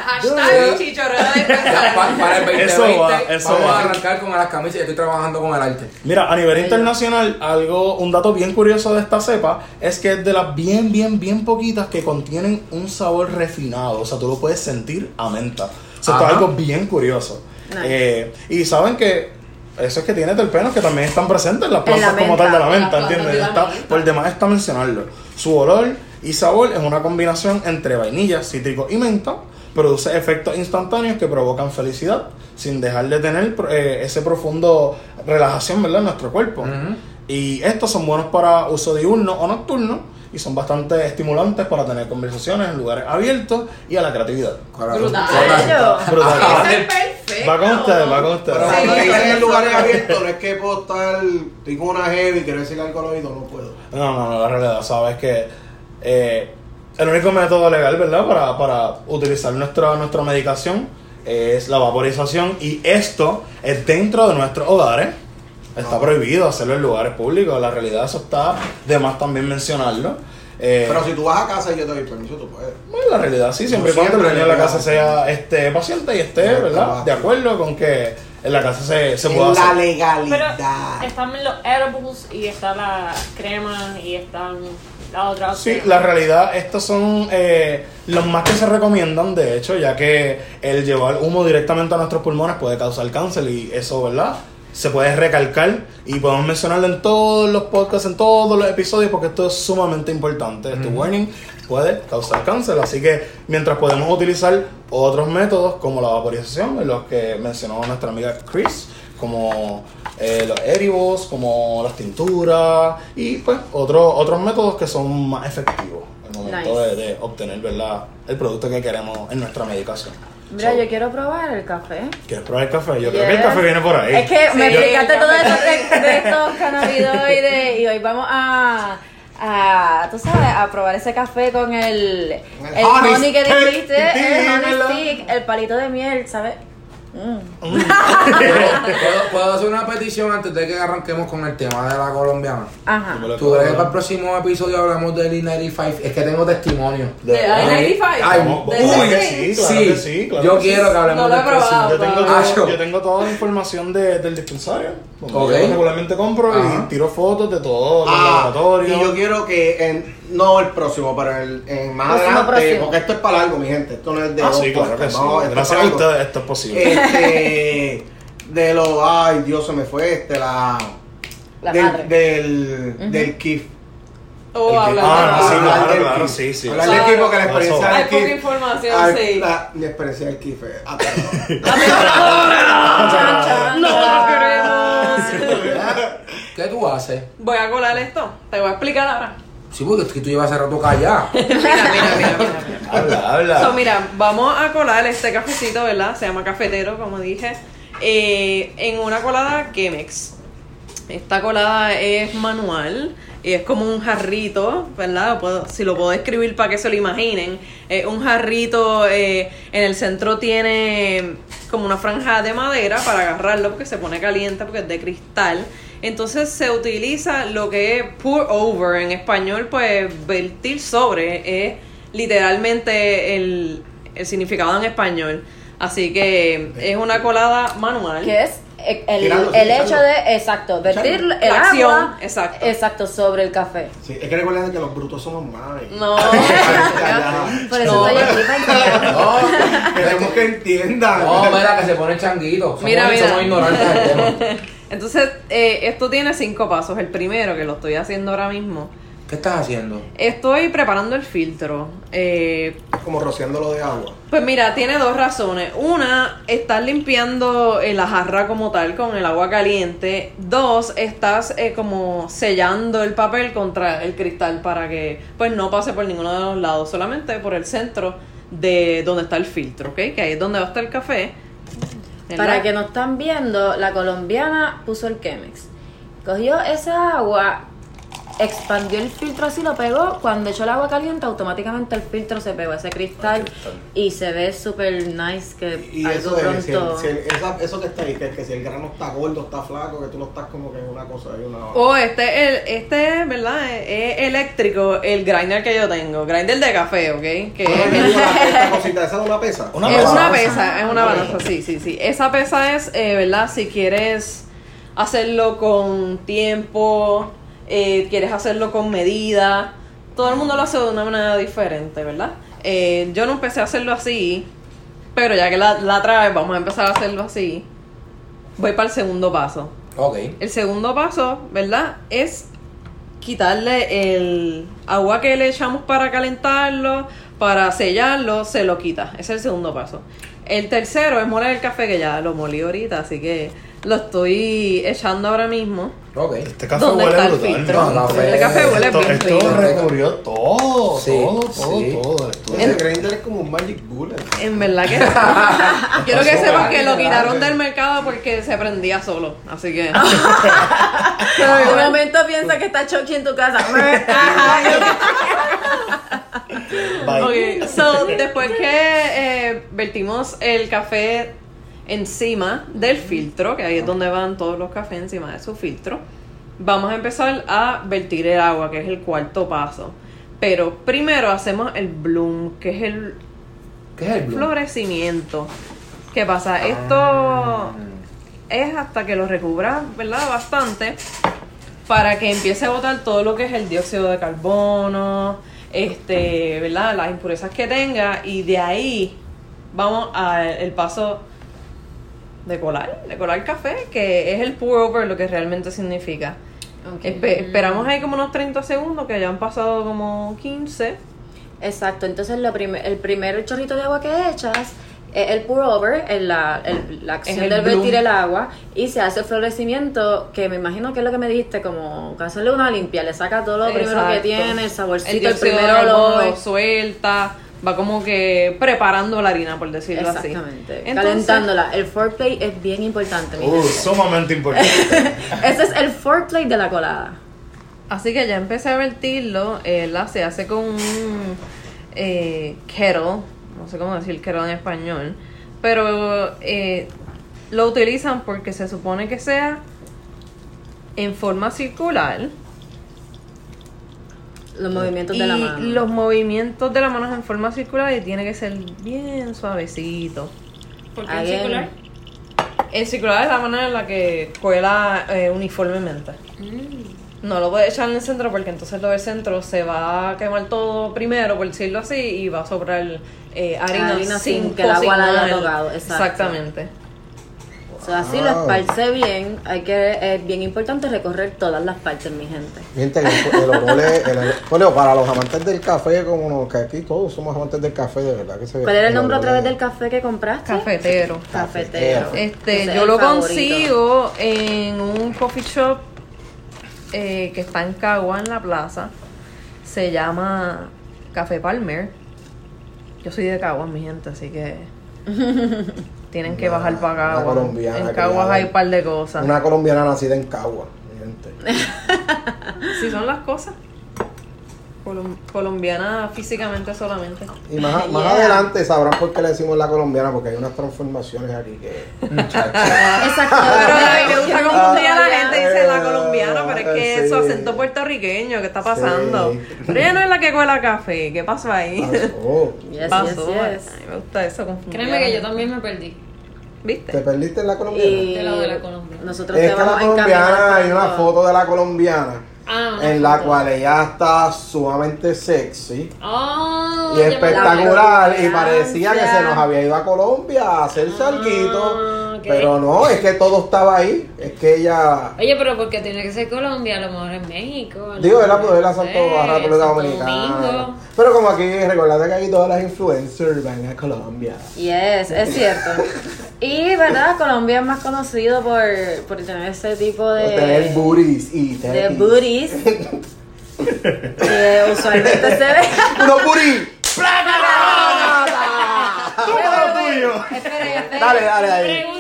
Hashtag chichorreo de Ya, pa- pensar. para el 2020 Eso va, eso vamos va. a arrancar con las camisas y estoy trabajando con el arte. Mira, a nivel internacional, algo, un dato bien curioso de esta cepa es que es de las bien, bien, bien poquitas que contienen un sabor refinado. O sea, tú lo puedes sentir a menta. O sea, esto es algo bien curioso. Nice. Eh, y saben que eso es que tiene terpenos que también están presentes en las En la plantas como tal de la menta, ¿entiendes? de la Está, menta. por demás está mencionarlo. Su olor y sabor es una combinación entre vainilla, cítrico y menta. Produce efectos instantáneos que provocan felicidad sin dejar de tener eh, ese profundo relajación ¿verdad? en nuestro cuerpo. Y estos son buenos para uso diurno o nocturno y son bastante estimulantes para tener conversaciones en lugares abiertos y a la creatividad. Brutal. Brutal. Ese es perfecto. Va con ustedes, va con ustedes. Pero cuando sí, en lugares abiertos, no es que puedo estar, con una heavy y quiero decirle algo al oído, no puedo. No, no, no, la realidad, sabes que eh, el único método legal, ¿verdad? Para, para utilizar nuestra, nuestra medicación es la vaporización y esto es dentro de nuestros hogares. Está prohibido hacerlo en lugares públicos, la realidad eso está de más también mencionarlo. Eh, Pero si tú vas a casa y yo te doy permiso, tú puedes. bueno, la realidad sí, siempre y Como cuando el dueño de la casa sea este paciente y esté, Correcto, ¿verdad? De acuerdo con que en la casa se, se pueda En la hacer. Pero legalidad. están los edibles y está la crema y están la otra Sí, la realidad, estos son eh, los más que se recomiendan, de hecho, ya que el llevar humo directamente a nuestros pulmones puede causar cáncer y eso, ¿verdad? Se puede recalcar y podemos mencionarlo en todos los podcasts, en todos los episodios, porque esto es sumamente importante. Este warning puede causar cáncer, así que mientras podemos utilizar otros métodos como la vaporización, los que mencionó nuestra amiga Chris, como eh, los edibles, como las tinturas y pues otros otros métodos que son más efectivos al momento Nice. de, de obtener ¿verdad? el producto que queremos en nuestra medicación. Mira, So, yo quiero probar el café. ¿Quieres probar el café? Yo creo que el café viene por ahí. Es que me explicaste todo eso de, de estos cannabinoides y hoy vamos a, a, tú sabes, a probar ese café con el, El el honey honey que dijiste, el honey stick, el palito de miel, ¿sabes? Mm. ¿Puedo, puedo hacer una petición antes de que arranquemos con el tema de la colombiana? Ajá. ¿Tú crees que para el próximo episodio hablamos del I-95? Es que tengo testimonio. De De verdad. I-95. Ay, Vamos, ¿De vamos, ese que sí? sí, claro que sí, claro yo que sí. quiero que hablemos No lo he del próximo. probado. Yo tengo, Ah, todo- yo- yo tengo toda la información de- del dispensario. donde Ok. Yo regularmente compro Ajá. y tiro fotos de todo los Ah, laboratorios. y yo quiero que en, no el próximo, pero el, en más Próximo, adelante, próximo. porque esto es para largo, mi gente. Esto no es de Ah, dos sí, claro que sí. es Gracias a ustedes esto es posible. Este, de lo, ay, Dios se me fue, este, la. La del, madre. del, Ujú. del KIF. O El hablar que- de Ah, no, sí, la- claro, del claro, KIF. sí, sí. Hablar Claro. del KIF porque la experiencia Hay del poca KIF. información, ay, sí. la- mi experiencia del KIF es aterradora. No lo queremos. ¿Qué tú haces? Voy a colar esto. Te voy a explicar ahora. Sí, porque es que tú llevas hace rato callada. Mira, mira, mira, mira. mira. Habla, habla. So, mira, vamos a colar este cafecito, ¿verdad? Se llama cafetero, como dije, eh, en una colada Chemex. Esta colada es manual y es como un jarrito, ¿verdad? Puedo- si lo puedo describir para que se lo imaginen. Eh, un jarrito eh, en el centro tiene como una franja de madera para agarrarlo porque se pone caliente porque es de cristal. Entonces se utiliza lo que es pour over en español, pues vertir sobre, es literalmente el, el significado en español. Así que es una colada manual. Que es el, el- hecho de, exacto, vertir el La acción, agua exacto. exacto, sobre el café. Sí, es que recuerden que los brutos somos madres. No. Por eso No. estoy aquí. No, Queremos que entiendan. no, mira, que se pone changuito. Somos, Mira, mira. somos ignorantes del tema. Entonces, eh, esto tiene cinco pasos. El primero, que lo estoy haciendo ahora mismo, ¿Qué estás haciendo? estoy preparando el filtro. Eh, Como rociándolo de agua. pues mira, tiene dos razones. Una, estás limpiando eh, la jarra como tal con el agua caliente. Dos, estás eh, como sellando el papel contra el cristal para que pues no pase por ninguno de los lados, solamente por el centro de donde está el filtro, ¿ok? Que ahí es donde va a estar el café. Para que no están viendo, la colombiana puso el Chemex. Cogió esa agua, expandió el filtro así, lo pegó. Cuando echó el agua caliente, automáticamente el filtro se pegó a ese cristal y se ve súper nice que Y algo eso de si el- pronto. si el- esa- eso que está ahí, que, que si el grano está gordo, está flaco, que tú no estás como que en una cosa, hay una. Oh, este, el, este, ¿verdad? Es eléctrico, el grinder que yo tengo. Grinder de café, ¿ok? Que es, esta cosita, esa es una pesa. Una es una pesa, es una Una balanza, sí, sí, sí. Esa pesa es, eh, ¿verdad? Si quieres hacerlo con tiempo, eh, quieres hacerlo con medida. Todo el mundo lo hace de una manera diferente, ¿verdad? Eh, yo no empecé a hacerlo así, pero ya que la, la traes, vamos a empezar a hacerlo así. Voy para el segundo paso. Ok. El segundo paso, ¿verdad? Es quitarle el, agua que le echamos para calentarlo, para sellarlo, se lo quita. Ese es el segundo paso. El tercero es moler el café, que ya lo molí ahorita, así que lo estoy echando ahora mismo. Ok. Este café ¿Dónde huele está el brutal. filtro? No, Este café huele Esto, bien esto rico. recorrió todo, Sí, todo, todo, sí. todo el. Ese grinder es como un magic bullet. En verdad que quiero que sepan que lo quitaron del mercado porque se prendía solo, así que De momento piensa que está Chucky en tu casa. Bye. Ok, so, después que eh, vertimos el café encima del filtro, que ahí es donde van todos los cafés encima de su filtro, vamos a empezar a vertir el agua, que es el cuarto paso. Pero primero hacemos el bloom, que es el ¿Qué es el florecimiento. ¿Qué pasa? Esto es hasta que lo recubra, ¿verdad? Bastante. Para que empiece a botar todo lo que es el dióxido de carbono, este, ¿verdad? Las impurezas que tenga. Y de ahí vamos al paso de colar, de colar café, que es el pour over, lo que realmente significa. Espe- esperamos ahí como unos 30 segundos, que ya han pasado como 15. Exacto, entonces lo prim- el primer chorrito de agua que echas es el pour over, el- la, el- la acción el del vertir bloom. el agua y se hace el florecimiento, que me imagino que es lo que me dijiste, como hacerle una limpia, le saca todo lo primero que Exacto. tiene, el saborcito, el, dióxido de primer carbono olor. lo suelta, va como que preparando la harina, por decirlo así. Exactamente, calentándola. El foreplay es bien importante, Uh, sumamente importante. Ese es el foreplay de la colada. Así que ya empecé a vertirlo, eh, la se hace con un eh, kettle, no sé cómo decir kettle en español, pero eh, lo utilizan porque se supone que sea en forma circular Los movimientos y de la mano. los movimientos de la mano es en forma circular y tiene que ser bien suavecito. ¿Por qué Again. en circular? En circular es la manera en la que cuela eh, uniformemente. No lo puedes echar en el centro porque entonces lo del centro se va a quemar todo primero, por decirlo así, y va a sobrar eh, harina, Harina sin, sin que el agua la haya cocinar. tocado, exacto. Exactamente. O sea, así lo Wow. esparce bien. Hay que, es bien importante recorrer todas las partes, mi gente. Gente, el, el olor es- el bueno, para los amantes del café, como nos, que aquí todos somos amantes del café, de verdad que se ¿Cuál era el nombre otra vez del café que compraste? Cafetero. Cafetero. Este, Ese yo el lo favorito. consigo en un coffee shop eh, que está en Cagua, en la plaza. Se llama Café Palmer. Yo soy de Cagua, mi gente, así que tienen que Una- bajar para colombiana En Caguas hay un par de cosas. Una colombiana nacida en Cagua, mi gente. Si son las cosas. Colom- colombiana físicamente solamente. Y más, más Yeah. adelante sabrán por qué le decimos la colombiana, porque hay unas transformaciones aquí que. Exacto. Pero a mí me gusta confundir a la gente y dice la Ah, colombiana, pero es que sí. su acento puertorriqueño, ¿qué está pasando? Sí. Pero ella no es la que cuela café, ¿qué pasó ahí? Oh, Yes, pasó. yes, yes. A mí me gusta eso confundir. Créeme la que yo también me perdí. ¿Viste? ¿Te perdiste en la colombiana? Y De lado de la Colombia. nosotros es te que la vamos colombiana, hay una foto de la colombiana Ah, en la cual ella está sumamente sexy. Oh, y espectacular la y parecía que se nos había ido a Colombia a hacer Ah, pero no, es que todo estaba ahí, es que ella Oye, pero porque tiene que ser Colombia, a lo mejor en México. lo Digo, él pudo ir a no República Dominicana. Pero como aquí, recordad que aquí todas las influencers van a Colombia. Yes, es cierto. Y, ¿verdad? Colombia es más conocido por, por tener ese tipo de... Por tener booties y de booties. que usualmente se ve... ¡Unos booties! Todo tuyo. Espera, espera. Dale, dale, ahí.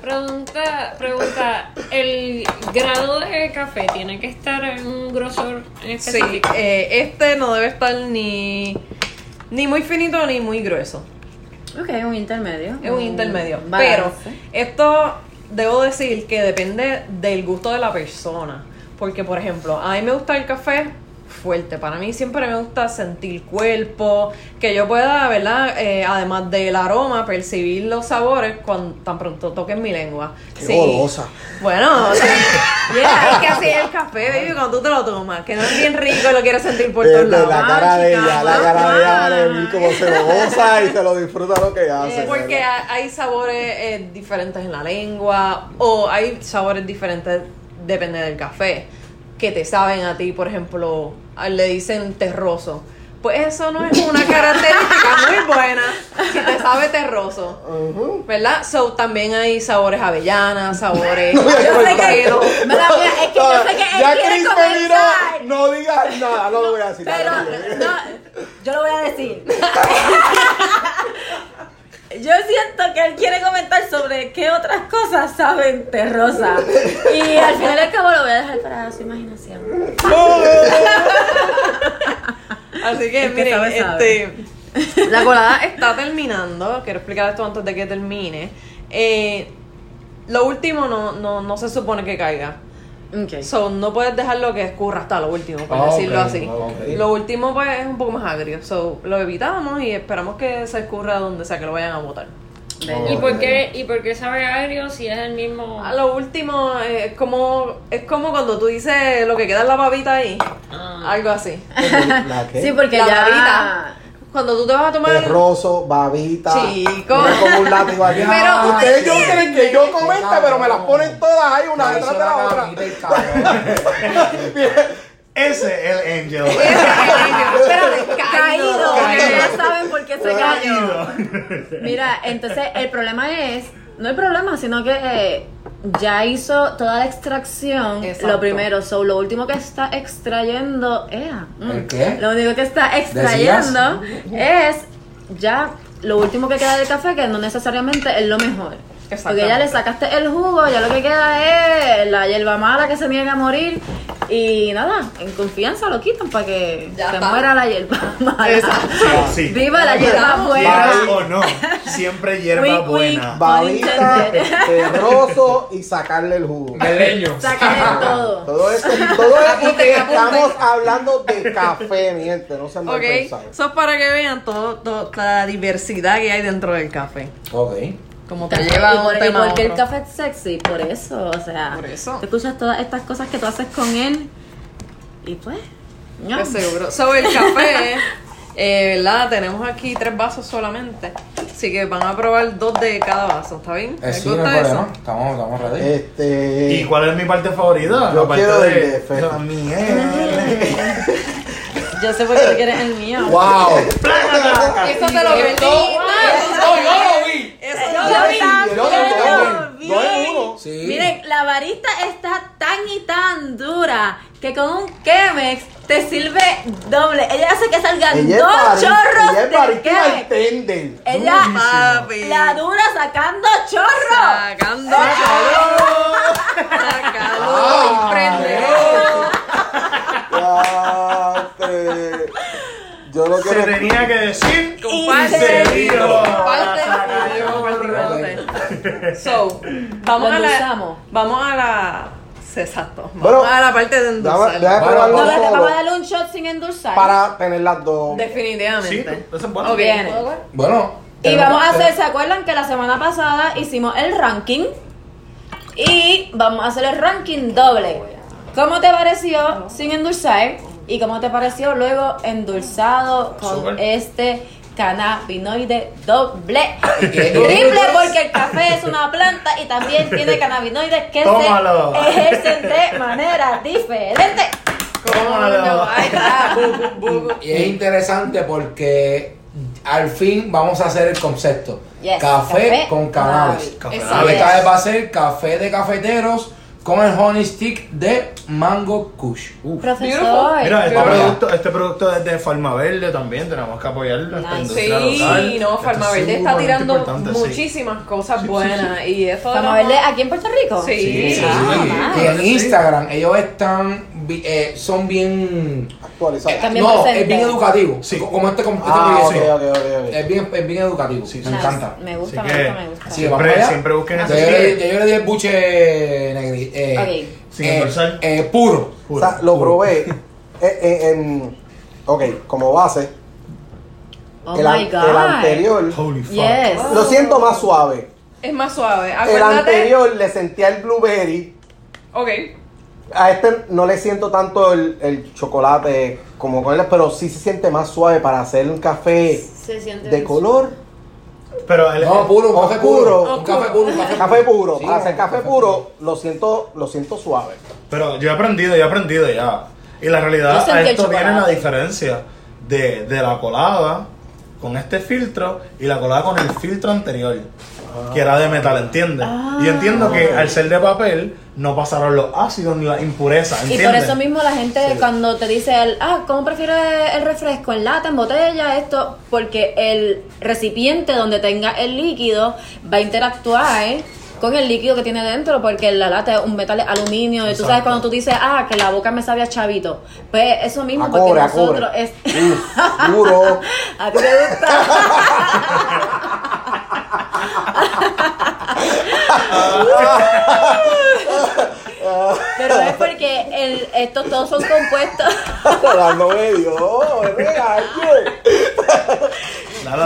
Pregunta, pregunta. ¿El grado de café tiene que estar en un grosor en Sí, específico? eh, este no debe estar ni, ni muy finito ni muy grueso. Ok, un intermedio. Es un intermedio. Balance. Pero esto debo decir que depende del gusto de la persona. Porque, por ejemplo, a mí me gusta el café fuerte. Para mí siempre me gusta sentir cuerpo, que yo pueda, ¿verdad? Eh, además del aroma, percibir los sabores cuando tan pronto toquen mi lengua. Qué golosa. Bueno, sí. Yeah, es que así es el café, baby, cuando tú te lo tomas, que no es bien rico y lo quieres sentir por todos lados. la Ah, cara de chica, ella, la cara de ella vale mil como se lo goza y se lo disfruta lo que hace. Eh, porque ¿verdad? hay sabores eh, diferentes en la lengua o hay sabores diferentes depende del café. que te saben a ti, por ejemplo, le dicen terroso. Pues eso no es una característica muy buena si te sabe terroso. Ujú. ¿Verdad? So, también hay sabores avellanas, sabores. No Yo sé que no. Mira, mira, es que yo sé que él ya quiere comenzar. no digas nada, no lo voy a decir. Pero no, yo lo voy a decir. Yo siento que él quiere comentar sobre qué otras cosas saben terrosa. Y al final al cabo lo voy a dejar para su imaginación. Así que, El que miren, sabe, sabe. este, la colada está terminando. Quiero explicar esto antes de que termine. Eh, lo último no, no, no se supone que caiga. Ok. So, no puedes dejarlo que escurra hasta lo último, por Ah, decirlo así. ok. Lo último, pues, es un poco más agrio. So, lo evitamos y esperamos que se escurra donde sea que lo vayan a botar. ¿Y por qué, y por qué sabe agrio si es el mismo? A lo último, eh, es como es como cuando tú dices lo que queda en la babita ahí. Ah. Algo así. ¿La qué? Sí, porque La ya. babita. Cuando tú te vas a tomar. Terroso, babita. Chico. Como un látigo aquí. Pero- ustedes yo creen que yo comente, pero me las ponen todas ahí una detrás de la otra. Ese es el angel. Espérate, Caído, caído. que ya saben por qué se cayó. Caído. Mira, entonces el problema es, no el problema, sino que eh, ya hizo toda la extracción, Exacto. lo primero, so, lo último que está extrayendo, mm, ¿El qué? Lo único que está extrayendo es ya lo último que queda del café, que no necesariamente es lo mejor. Porque ya le sacaste el jugo, ya lo que queda es la hierba mala que se niega a morir. Y nada, en confianza lo quitan para que Ya se está. muera la hierba mala. Exacto. Sí. Viva la hierba buena. o no, siempre hierba buena. Babita, terroso y sacarle el jugo. El leño. Sacan todo. Todo esto, todo esto que estamos hablando de café, mi gente, no se me Ok, pensado. eso es para que vean todo, todo- la diversidad que hay dentro del café. Ok. Como te Y lleva de por, un y tema porque el otro. café es sexy, por eso, o sea, Por eso. te escuchas todas estas cosas que tú haces con él y pues, no. Seguro. Sobre el café, eh, ¿verdad? Tenemos aquí tres vasos solamente. Así que van a probar dos de cada vaso, ¿está bien? Eh, ¿Les sí, no gusta eso? problema. Estamos, estamos ready. Este. ¿Y cuál es mi parte favorita? Yo Aparte quiero de, el de Feta. la. Yo sé por qué quieres el mío. ¡Wow! Eso te lo perdí. ¡No, Miren, la barista está tan y tan dura que con un Chemex te sirve doble. Ella hace que salgan Ella es dos barista, chorros ella es de Chemex. Ella, Papi. la dura sacando chorros. Sacando chorro. Sacando y prende. Yo no Se quiero. tenía que decir Comparte. se vino. Comparte. Y yo compartí con usted. So, vamos a la. Vamos a la. sí, Exacto. Vamos Bueno, a la parte de endulzar. Bueno, No, vamos a darle un shot sin endulzar. para tener las dos. Sí, Definitivamente. eso es bueno. Ok. Viene. Bueno. Y vamos a hacer, ¿se acuerdan que la semana pasada hicimos el ranking? Y vamos a hacer el ranking doble. ¿Cómo te pareció sin endulzar? ¿Y cómo te pareció luego endulzado con este cannabinoide doble? qué? Triple porque el café es una planta y también tiene cannabinoides que Tómalo. se ejercen de manera diferente. Y es interesante porque al fin vamos a hacer el concepto. Yes, café, café con cannabis. Café. Exacto. Esta vez va a ser café de cafeteros con el honey stick de Mango Kush. Profesor. Mira, este producto, este producto es de Farma Verde también, tenemos que apoyarlo. Nice. industria local. Sí, no, Farma es está tirando sí. muchísimas cosas buenas. Y eso de Vamos a los- verle aquí en Puerto Rico. Sí. Sí, Ah, sí. Y en Sí. Instagram ellos están, eh, son bien... Actualizado. También no, presente. es bien educativo. Sí. Como este, como este Ah, ok, video. ok, ok, ok. Es bien, es bien educativo. Sí, me encanta. Me gusta, me gusta, me gusta. Siempre, siempre busquen ese yo, ya yo le di el buche negri, eh, Ok. Sin eh, eh, puro. O sea, lo probé eh, eh, en. Ok, como base. Oh el, my god. el anterior. Holy fuck. Yes. Lo siento más suave. Es más suave. El Acuérdate. anterior le sentía el blueberry. Ok. A este no le siento tanto el, el chocolate como con él, pero sí se siente más suave para hacer un café Se siente de color. Pero el, No, puro, un café puro. Un café puro, un café puro. Café puro, Sí, para hacer café puro lo siento, lo siento suave. Pero yo he aprendido, yo he aprendido ya. Y la Yo realidad sentí a el esto viene la chocolate. diferencia de, de la colada con este filtro y la colada con el filtro anterior, que era de metal, ¿entiendes? Ah. Y entiendo que al ser de papel no pasaron los ácidos ni las impurezas, Y por eso mismo la gente cuando te dice, el, ah, ¿cómo prefieres el refresco? ¿En lata, en botella? Esto, porque el recipiente donde tenga el líquido va a interactuar con el líquido que tiene dentro, porque la lata es un metal aluminio. Y tú sabes Exacto. cuando tú dices, ah, que la boca me sabe a chavito. Pues eso mismo, A porque cobre, a nosotros cobre. es... Uf, duro. ¿A ti te gusta? Pero es porque el, estos todos son compuestos.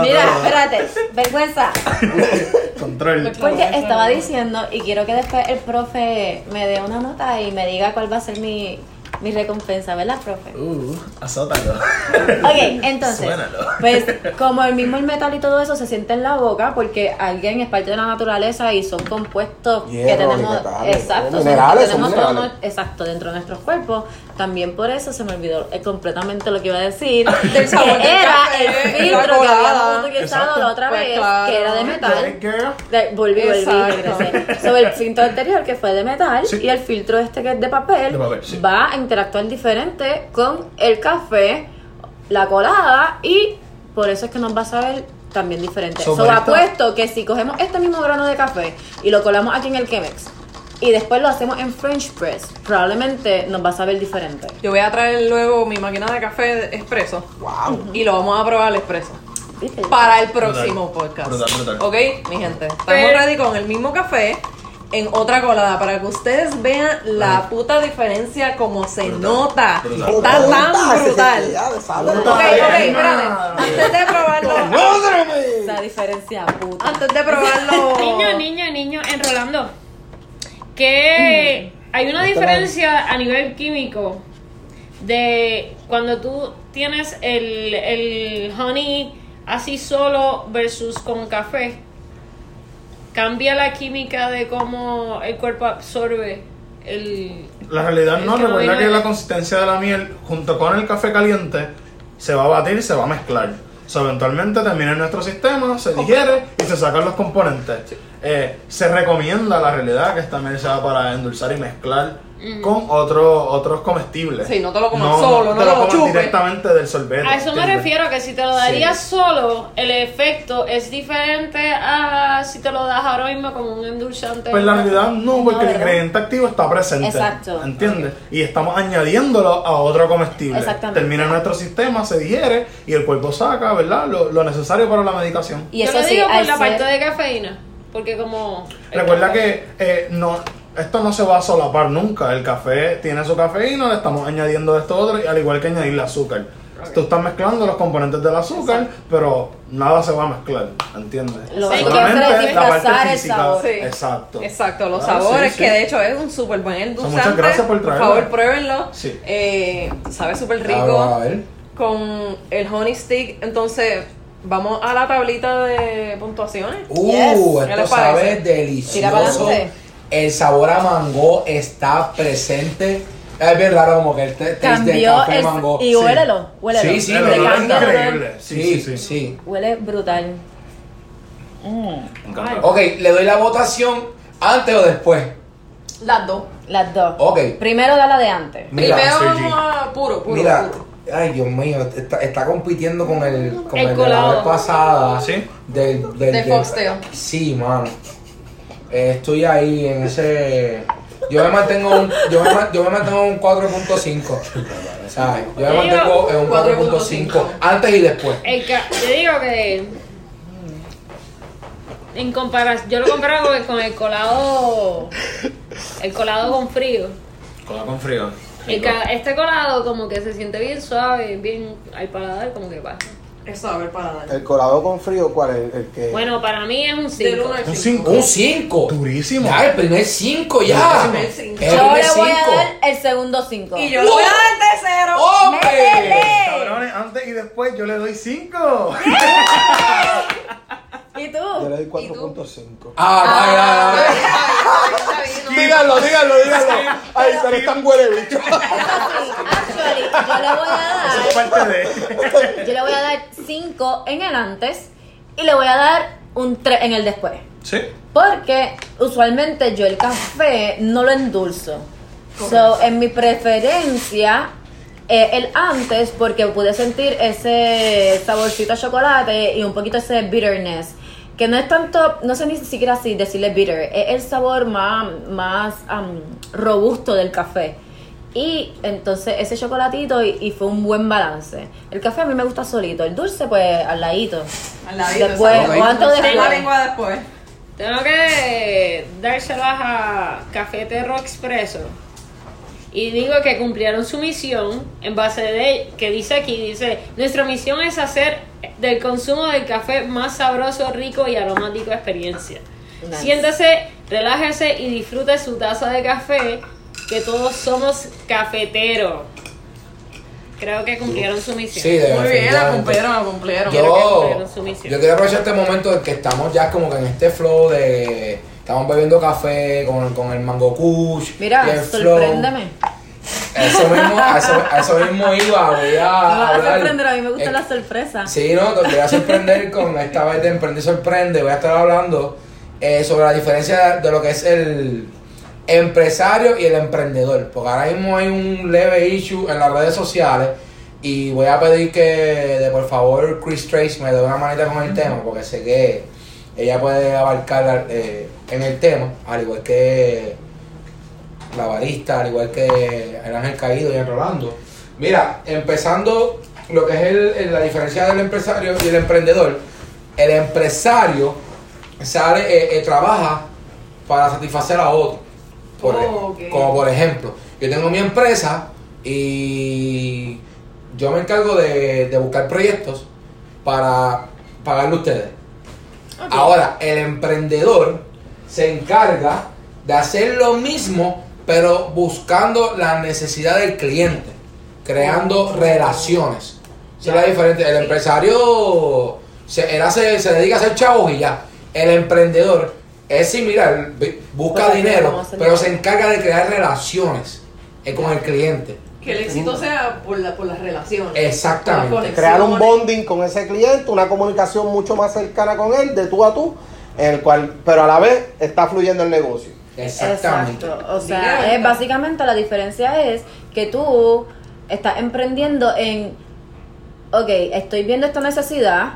Mira, espérate, vergüenza. Control. Porque estaba diciendo y quiero que después el profe me dé una nota y me diga cuál va a ser mi, mi recompensa, ¿verdad, profe? Uh, azótalo. Ok, entonces, Suénalo. pues como el mismo el metal y todo eso se siente en la boca porque alguien es parte de la naturaleza y son compuestos que Hierro, tenemos, y metales, exacto, son- minerales, tenemos son todo minerales. no- exacto dentro de nuestros cuerpos. También por eso se me olvidó eh, completamente lo que iba a decir, Del sabor que del era café, el filtro que habíamos utilizado la otra Pues vez, claro. que era de metal. De- volví, volví. Sobre el filtro anterior que fue de metal Sí. y el filtro este que es de papel, De papel, sí. va a interactuar diferente con el café, la colada y por eso es que nos va a saber también diferente. So, So, por esto- apuesto que si cogemos este mismo grano de café y lo colamos aquí en el Chemex y después lo hacemos en French press, probablemente nos va a saber diferente. Yo voy a traer luego mi máquina de café expreso Wow. y lo vamos a probar al expreso. ¿Viste? Para el próximo podcast. Brutal, brutal. Ok, mi gente. Estamos Pero- ready con el mismo café en otra colada para que ustedes vean la puta diferencia como se Brutal, nota. brutal. Está Puta, tan brutal. Ok, ok, espérate. Antes de probarlo, Esa diferencia puta. antes de probarlo. Niño, niño, niño, enrolando. Que hay una diferencia a nivel químico de cuando tú tienes el, el honey así solo versus con café. Cambia la química de cómo el cuerpo absorbe el... La realidad no, que recuerda que la consistencia de la miel junto con el café caliente se va a batir y se va a mezclar. So, eventualmente termina en nuestro sistema, se digiere y se sacan los componentes. Eh, se recomienda la realidad que miel sea para endulzar y mezclar con otros otros comestibles. Sí, no te lo comas solo, no te te lo lo comas directamente del sorbete. A eso me refiero, que si te lo darías solo, el efecto es diferente a si te lo das ahora mismo como un endulzante. Pues la realidad no, porque el ingrediente activo está presente. Exacto. ¿Entiendes? Y estamos añadiéndolo a otro comestible. Exactamente. Termina en nuestro sistema, se digiere y el cuerpo saca, ¿verdad? Lo, lo necesario para la medicación. Y Yo eso lo sí, digo por al la ser- parte de cafeína, porque como... Recuerda café- que eh, no, esto no se va a solapar nunca. El café tiene su cafeína, le estamos añadiendo esto otro, y al igual que añadirle azúcar. Tú estás mezclando los componentes del azúcar, pero nada se va a mezclar, ¿entiendes? Lo hay que Solamente la parte disfrazar el sabor. Sí. Exacto. Exacto, los Ah, sabores, sí, que sí. de hecho es un súper buen endulzante. muchas gracias por traerlo. favor, pruébenlo. Sí. Eh, sabe súper rico. Claro, a ver. Con el honey stick, entonces vamos a la tablita de puntuaciones. Uh, Yes. ¿Qué esto sabe delicioso. El sabor a mango está presente. Es bien raro como que el te- taste de Cambió café el, mango. y Sí. huélelo, huélelo. Sí, sí, el olor. increíble. Sí, sí, sí. sí. Huele brutal. Encanta. Ok, le doy la votación antes o después. Las dos. Las dos. Ok. Primero da la de antes. Mira, Primero vamos a puro, puro. Mira, puro. ay Dios mío, está, está compitiendo con el, con El el, de la vez pasada. ¿Sí? Del, del, De Foxtail. Sí, mano. Eh, estoy ahí en ese. Yo me mantengo un, yo me, yo me mantengo en un 4.5. ¿Sabes? Yo me mantengo en un 4.5 4.5. antes y después. El ca- yo digo que en comparación, yo lo comparo con el, con el colado, el colado con frío. Cola con frío. El ca- este colado como que se siente bien suave, bien al paladar, como que pasa. Eso, a ver, para dar. El colado con frío, ¿cuál es? El que. Bueno, para mí es un Del 5. uno al Un cinco. 5. Un 5. Durísimo. Ya, el primer 5 ya. El primer cinco. El Yo primer le voy a dar el segundo 5. Y yo le voy a dar tercero. ¡Hombre! Cabrones, antes y después yo le doy 5. ¿Y tú? doy ¿Y 4.5. Ah, Ah, Díganlo, díganlo, díganlo. Ay, pero es tan huele bicho. Actually, yo le voy a Eso es dar, parte de. yo le voy a dar 5 en el antes y le voy a dar un 3 en el después. Sí. Porque usualmente yo el café no lo endulzo. So, en mi preferencia, eh, el antes, porque pude sentir ese saborcito a chocolate y un poquito ese bitterness. Que no es tanto, no sé ni siquiera así decirle bitter, es el sabor más, más am, robusto del café. Y entonces ese chocolatito y, y fue un buen balance. El café a mí me gusta solito, el dulce pues al ladito. Al ladito, Después, exacto. o antes o Tengo la después. lengua después. Tengo que dárselas a Cafetero Expreso. Y digo que cumplieron su misión en base de que dice aquí, dice, nuestra misión es hacer del consumo del café más sabroso, rico y aromático experiencia. Nice. Siéntese, relájese y disfrute su taza de café, que todos somos cafeteros. Creo que cumplieron su misión. Sí, de- Muy bien, la cumplieron, la cumplieron. Quiero que Yo, cumplieron su misión. yo quiero aprovechar este momento en que estamos ya como que en este flow de... Estamos bebiendo café con, con el mango kush. y Mira, el flow. sorpréndeme. Eso mismo, a eso, a eso mismo iba, voy a Me vas a hablar. sorprender, a mí me gusta Eh, la sorpresa. Sí, no, te voy a sorprender con esta vez de Emprende Sorprende. Voy a estar hablando eh, sobre la diferencia de lo que es el empresario y el emprendedor. Porque ahora mismo hay un leve issue en las redes sociales. Y voy a pedir que de por favor Chris Trace me dé una manita con el tema. Porque sé que ella puede abarcar eh, en el tema. Al igual que la barista, al igual que el Ángel Caído y el Rolando. Mira, empezando lo que es el- el- la diferencia del empresario y el emprendedor. El empresario sale, eh, eh, trabaja para satisfacer a otro. Por- Oh. Como por ejemplo, yo tengo mi empresa y yo me encargo de, de buscar proyectos para pagarle a ustedes. Ahora, el emprendedor se encarga de hacer lo mismo, pero buscando la necesidad del cliente, creando relaciones. Esa es la diferencia. El empresario se, él hace, se dedica a hacer chavos y ya. El emprendedor es similar, busca Pues, dinero, pero se encarga de crear relaciones eh, con el cliente. Que el éxito sea por, la, por las relaciones. Exactamente. Crear un bonding con ese cliente, una comunicación mucho más cercana con él, de tú a tú, en el cual, pero a la vez está fluyendo el negocio. Exactamente. Exacto. O sea, es, básicamente la diferencia es que tú estás emprendiendo en, ok, estoy viendo esta necesidad,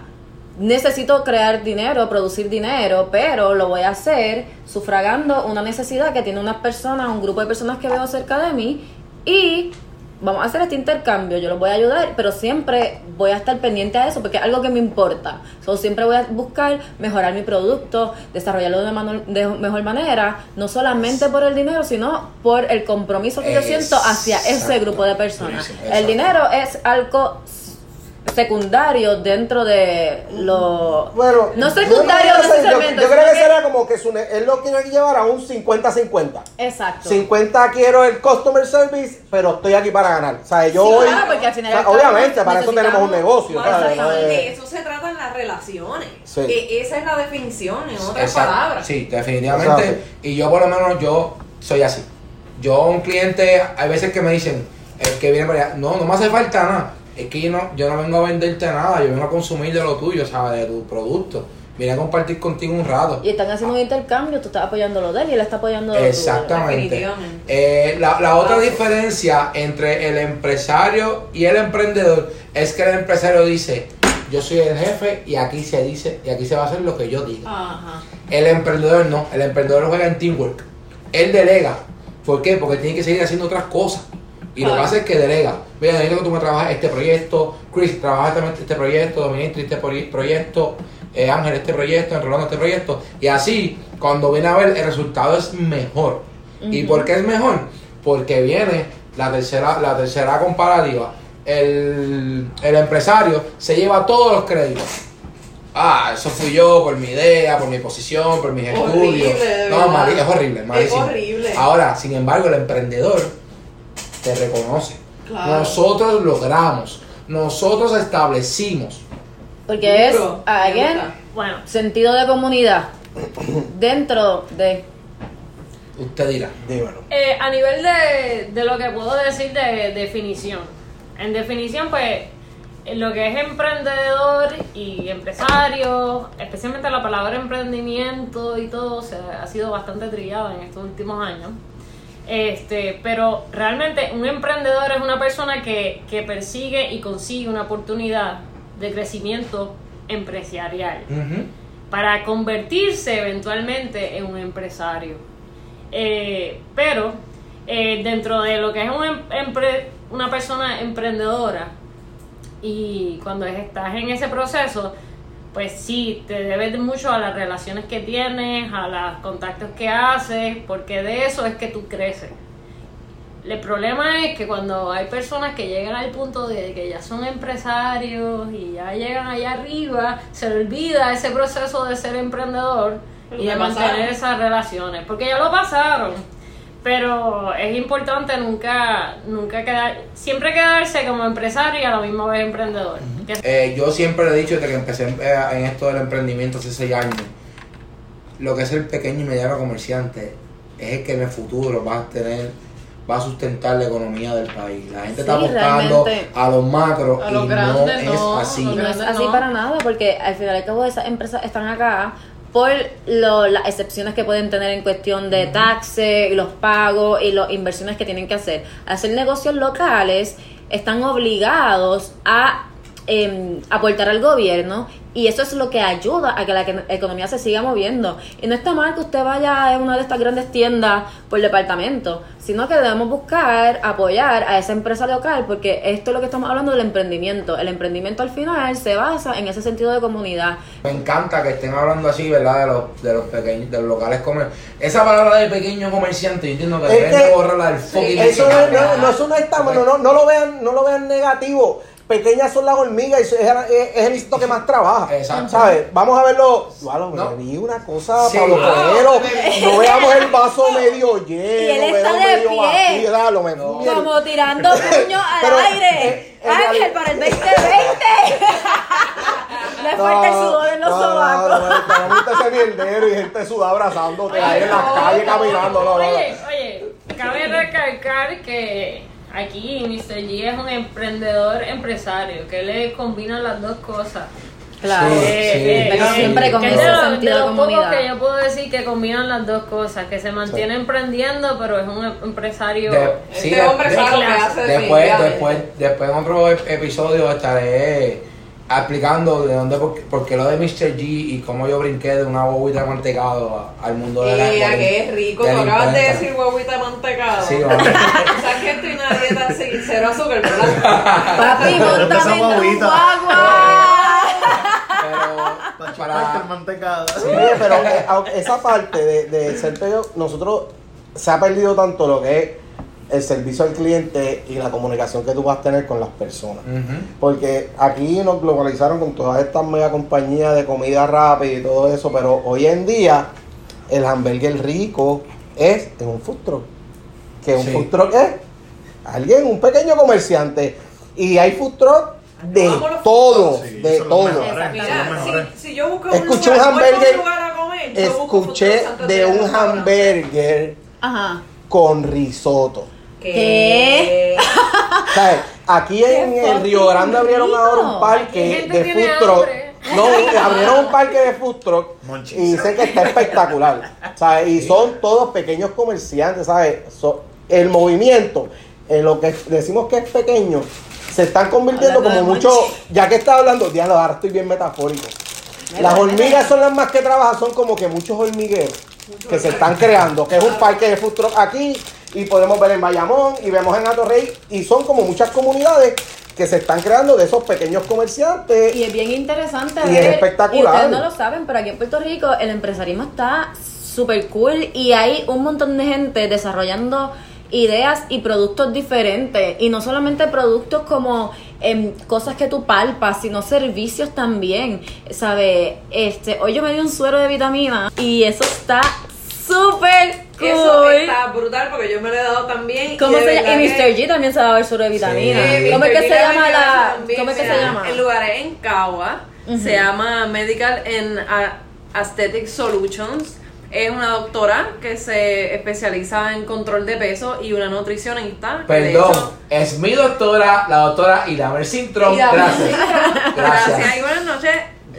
necesito crear dinero, producir dinero, pero lo voy a hacer sufragando una necesidad que tiene una persona, un grupo de personas que veo cerca de mí y vamos a hacer este intercambio, yo los voy a ayudar, pero siempre voy a estar pendiente a eso porque es algo que me importa. So, siempre voy a buscar mejorar mi producto, desarrollarlo de, mano- de mejor manera, no solamente por el dinero, sino por el compromiso que yo siento hacia ese grupo de personas. El dinero es algo secundario dentro de lo... Bueno, no yo secundario creo que- yo, yo creo sino que sería como que su él lo quiere llevar a un 50-50. Exacto. 50 quiero el customer service, pero estoy aquí para ganar. O sea, yo Sí, voy. claro, porque al final o sea, y al cabo obviamente, para eso tenemos un negocio. Eso se trata en las relaciones. Sí. E- esa es la definición, en otras Exacto. palabras. Sí, definitivamente. Exacto. Y yo por lo menos yo soy así. Yo un cliente, hay veces que me dicen, el que viene para allá, no, no me hace falta nada. Es que yo no, yo no vengo a venderte nada, yo vengo a consumir de lo tuyo, ¿sabes? De tu producto. Vine a compartir contigo un rato. Y están haciendo un intercambio, tú estás apoyando lo de él y él está apoyando lo. Exactamente. Definitivamente. Eh, la, la otra Ah, diferencia entre el empresario y el emprendedor es que el empresario dice, yo soy el jefe y aquí se dice, y aquí se va a hacer lo que yo diga. Ajá. El emprendedor no, el emprendedor juega en teamwork. Él delega. ¿Por qué? Porque tiene que seguir haciendo otras cosas. Y lo que hace es que delega. Mira, necesito que tú me trabajes este proyecto, Chris, trabaja también este proyecto, Dominitri este proye- proyecto, eh, Ángel este proyecto, Rolando este proyecto. Y así, cuando viene a ver, el resultado es mejor. ¿Y por qué es mejor? Porque viene la tercera, la tercera comparativa. El, el empresario se lleva todos los créditos. Ah, eso fui yo por mi idea, por mi posición, por mis Horrible, estudios. No, mari- es horrible, es malísimo. horrible. Ahora, sin embargo, el emprendedor te reconoce. Claro. Nosotros logramos, nosotros establecimos Porque es, again. Bueno, sentido de comunidad. Dentro de. Usted dirá. Dímelo. eh, a nivel de, de lo que puedo decir de definición. En definición, pues, lo que es emprendedor y empresario, especialmente la palabra emprendimiento y todo, se ha, ha sido bastante trillada en estos últimos años. Este, pero realmente un emprendedor es una persona que, que persigue y consigue una oportunidad de crecimiento empresarial para convertirse eventualmente en un empresario. Eh, pero eh, dentro de lo que es un em- empre- una persona emprendedora y cuando estás en ese proceso, pues sí, te debes mucho a las relaciones que tienes, a los contactos que haces, porque de eso es que tú creces. El problema es que cuando hay personas que llegan al punto de que ya son empresarios y ya llegan allá arriba, se le olvida ese proceso de ser emprendedor y de mantener esas relaciones, porque ya lo pasaron. Pero es importante nunca, nunca quedar, siempre quedarse como empresario y a la misma vez emprendedor. Eh, yo siempre he dicho desde que empecé en, eh, en esto del emprendimiento hace seis años, lo que es el pequeño y mediano comerciante es el que en el futuro va a tener, va a sustentar la economía del país. La gente está apostando a los macros A y no es así. Y no es así no. para nada, porque al final y al cabo esas empresas están acá por lo- las excepciones que pueden tener en cuestión de taxes y los pagos y las inversiones que tienen que hacer. Al hacer negocios locales, están obligados a em, aportar al gobierno y eso es lo que ayuda a que la economía se siga moviendo. Y no está mal que usted vaya a una de estas grandes tiendas por departamento, sino que debemos buscar apoyar a esa empresa local porque esto es lo que estamos hablando del emprendimiento. El emprendimiento al final se basa en ese sentido de comunidad. Me encanta que estén hablando así, ¿verdad? De los, de los pequeños, de los locales comer. Esa palabra de pequeño comerciante, yo entiendo que deben borrarla del fucking Eso no, no, no, eso no está, no, no, no lo vean, no lo vean negativo. Pequeñas son las hormigas y es, es- es el insecto que más trabaja. Exacto. ¿Sabes? Vamos a verlo. No. di una cosa, Sí. Pablo Ah, Coelho. No veamos el vaso medio lleno. él está veo de medio pie. vacío, dalo, me No. Como tirando puños al Pero, aire. eh, Ángel realidad- para el 2020. Le falta el sudor en los no, sobacos. No, no, no, no, no, ese mierdero y gente sudada abrazándote ahí en las calles caminando. No, no, no. Oye, oye, cabe recalcar que aquí Mr. G es un emprendedor empresario, que le combina las dos cosas. Claro. Sí, Eh, pero eh, siempre con que es ese lo- sentido de comunidad. que yo puedo decir que combinan las dos cosas, que se mantiene emprendiendo, pero es un em- empresario. De- Este sí, de- hombre de- sabe lo que hace Después, después, después en otro ep- episodio estaré explicando de dónde, por, qué- por qué lo de Mr. G y cómo yo brinqué de una bobita de mantecado a- al mundo de la que es rico, tú acabas de decir huevita de mantecado. Sí, vamos. ¿Sabes que estoy en una dieta sin cero azúcar, verdad? Papi, Pero montame tu guaguita. guagua. Pero Para chuparte mantecada. Oye, pero aunque esa parte de, de ser pequeño, nosotros se ha perdido tanto lo que es el servicio al cliente y la comunicación que tú vas a tener con las personas. Porque aquí nos globalizaron con todas estas mega compañías de comida rápida y todo eso, pero hoy en día el hamburger rico es en un food truck. Que un Sí. food truck es alguien, un pequeño comerciante. Y hay food truck de todo, de todo. mejores. Mira, Son los mejores. si, si yo busco Escuché un lugar, hamburger, lugar a comer, yo busco Escuché de un hamburger Ajá. con risotto. ¿Qué? ¿Sabes? Aquí en ¡Qué el Río Grande abrieron ahora un parque de food truck. No, abrieron un parque de food truck y sé que está espectacular. ¿sabes? Y son todos pequeños comerciantes, ¿sabes? So- el movimiento, en lo que decimos que es pequeño, se están convirtiendo Hablando como de mucho, monchis. ya que está hablando, diablo, ahora estoy bien metafórico. Las hormigas son las más que trabajan, son como que muchos hormigueros que se están creando, que es un parque de food truck aquí y podemos ver en Bayamón y vemos en Atorrey y son como muchas comunidades que se están creando de esos pequeños comerciantes. Y es bien interesante Y ver, es espectacular. Y ustedes no lo saben, pero aquí en Puerto Rico el empresarismo está súper cool y hay un montón de gente desarrollando ideas y productos diferentes. Y no solamente productos como em, cosas que tú palpas, sino servicios también. ¿Sabes? Este, hoy yo me di un suero de vitamina y eso está súper. Eso está brutal porque yo me lo he dado también. ¿Cómo de se llama? Y que- Mr. G también se va a suero de vitamina. Sí, ¿Cómo es que G se llama la.? también, ¿Cómo es que se llama? El lugar es en Cagua. Se llama Medical and Aesthetic Solutions. Es una doctora que se especializa en control de peso y una nutricionista. Perdón, hecho- es mi doctora, la doctora Idamer Sintron. Y Gracias. Gracias Gracias. y buenas noches.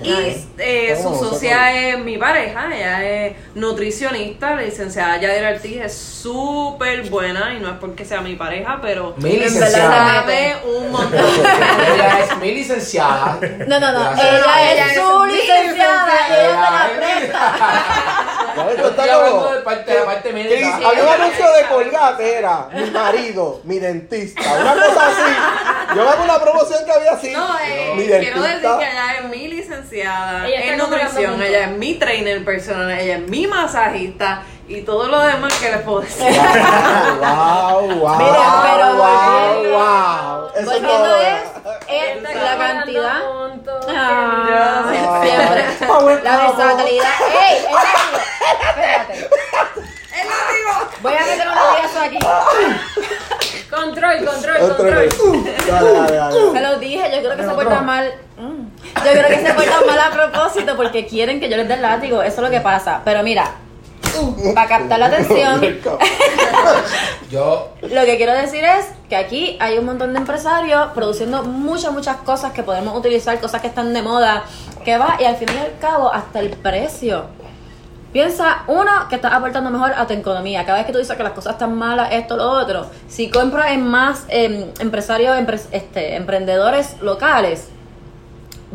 Y eh, su socia es mi pareja, ella es nutricionista, la licenciada Yadira Ortiz, es súper buena y no es porque sea mi pareja, pero Mi en licenciada. sabe un montón. Ella es mi licenciada. No, no, no. Ella, Ella es es su licenciada. licenciada. Ella te la Ella es mi- presta. De parte, de parte médica. había un anuncio de Colgate, era mi marido, mi dentista, una cosa así. Yo me acuerdo una promoción que había así. No, eh, mi quiero decir dentista. que ella es mi licenciada Ella está en nutrición, ella es mi trainer personal, ella es mi masajista y todo lo demás que les puedo decir. Wow, wow, Mira, pero wow, volviendo- wow. Eso es Volviendo es, es Está la cantidad. Ah, Ah. siempre. Power La couple. versatilidad. ¡Ey! Espérate. Voy a meter un latigazo aquí. Control, control, control. Dale, dale, dale. Se lo dije, yo creo que se portan mal. Mm. Yo creo que se portan mal a propósito porque quieren que yo les dé el látigo. Eso es lo que pasa. Pero mira, para captar la atención, Yo, lo que quiero decir es que aquí hay un montón de empresarios produciendo muchas, muchas cosas que podemos utilizar, cosas que están de moda, que va y al fin y al cabo hasta el precio. Piensa, uno, que estás aportando mejor a tu economía. Cada vez que tú dices que las cosas están malas, esto, lo otro. Si compras en más em, empresarios, empre- este, emprendedores locales,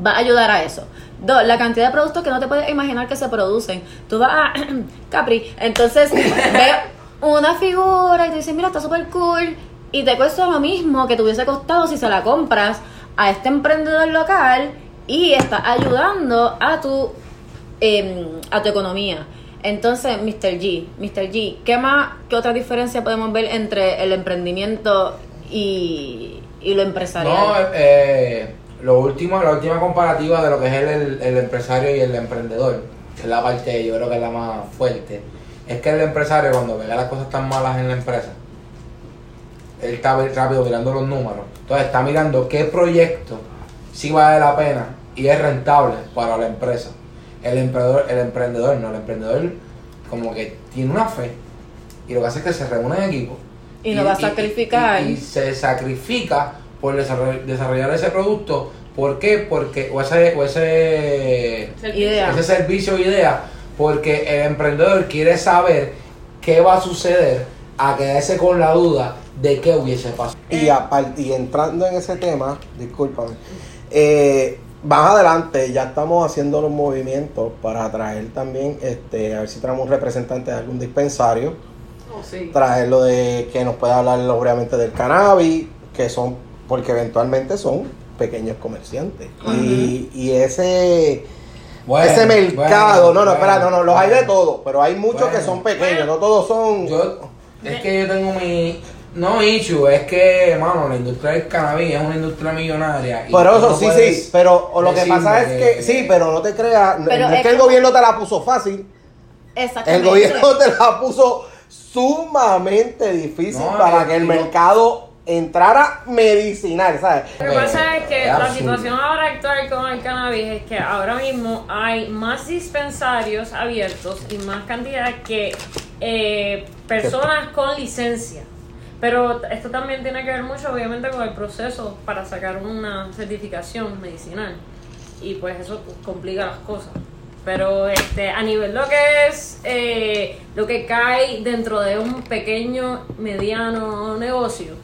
va a ayudar a eso. Dos, la cantidad de productos que no te puedes imaginar que se producen. Tú vas a Capri, entonces ves una figura y te dices, mira, está súper cool. Y te cuesta lo mismo que te hubiese costado si se la compras a este emprendedor local y estás ayudando a tu em, a tu economía. Entonces, Mr. G, Mr. G, ¿qué más, qué otra diferencia podemos ver entre el emprendimiento y, y lo empresarial? no, eh, lo último, la última comparativa de lo que es el, empresario y el emprendedor, que es la parte, yo creo que es la más fuerte, es que el empresario cuando ve las cosas están malas en la empresa, él está rápido mirando los números, entonces está mirando qué proyecto sí vale la pena y es rentable para la empresa. El emprendedor, el emprendedor no, el emprendedor como que tiene una fe y lo que hace es que se reúne en equipo Y lo va a sacrificar. y, y se sacrifica por desarroll- desarrollar ese producto. ¿Por qué? Porque, o ese, o ese, Idea. ese servicio o idea, porque el emprendedor quiere saber qué va a suceder a quedarse con la duda de qué hubiese pasado. Y, apar- y entrando en ese tema, discúlpame, eh, más adelante ya estamos haciendo los movimientos para traer también, este, a ver si traemos un representante de algún dispensario, Oh, sí. traerlo de que nos pueda hablar obviamente del cannabis, que son, porque eventualmente son pequeños comerciantes. y, y ese Bueno, ese mercado, bueno, no, no, espera, no, no, los hay de todo, pero hay muchos que son pequeños, no todos son... Yo, es que yo tengo mi. No issue, es que, mano, la industria del cannabis es una industria millonaria. y Pero eso no sí, sí, pero o lo que pasa es que, sí, pero no te creas, no es es que el como- gobierno te la puso fácil, el Exactamente. gobierno te la puso sumamente difícil No, para es que el no- mercado entrara medicinal, ¿sabes? Lo que pasa es que Es la absurdo. situación ahora actual con el cannabis es que ahora mismo hay más dispensarios abiertos y más cantidad que eh, personas con licencia. Pero esto también tiene que ver mucho, obviamente, con el proceso para sacar una certificación medicinal. Y pues eso complica las cosas. Pero este, a nivel lo que es eh, lo que cae dentro de un pequeño, mediano negocio,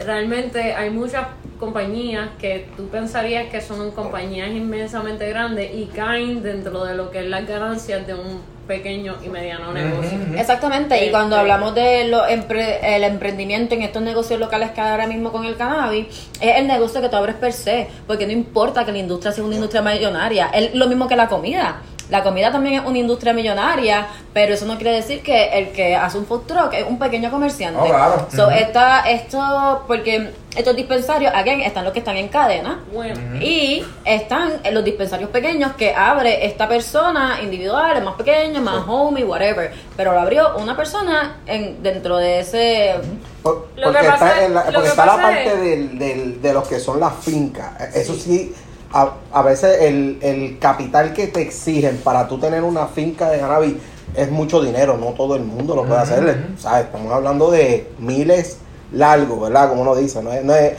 realmente hay muchas compañías que tú pensarías que son compañías inmensamente grandes y caen dentro de lo que es las ganancias de un pequeño y mediano negocio. Exactamente, y cuando Este- hablamos de lo empre- el emprendimiento en estos negocios locales que hay ahora mismo con el cannabis, es el negocio que tú abres per se, porque no importa que la industria sea una industria millonaria, es lo mismo que la comida. La comida también es una industria millonaria, pero eso no quiere decir que el que hace un food truck es un pequeño comerciante. Oh, claro. So, esta, esto, porque estos dispensarios, again, están los que están en cadena, Bueno, y están en los dispensarios pequeños que abre esta persona individual, más pequeña, más homie, whatever. Pero lo abrió una persona en, dentro de ese. Por- Lo que porque pasa- está, en la, lo porque que está la pasa parte es- del, del- de los que son las fincas, eso sí, a, a veces el, el capital que te exigen para tú tener una finca de cannabis es mucho dinero, no todo el mundo lo puede Ujú, hacer. ¿sabes? Estamos hablando de miles largos, ¿verdad? Como uno dice, no es, no es,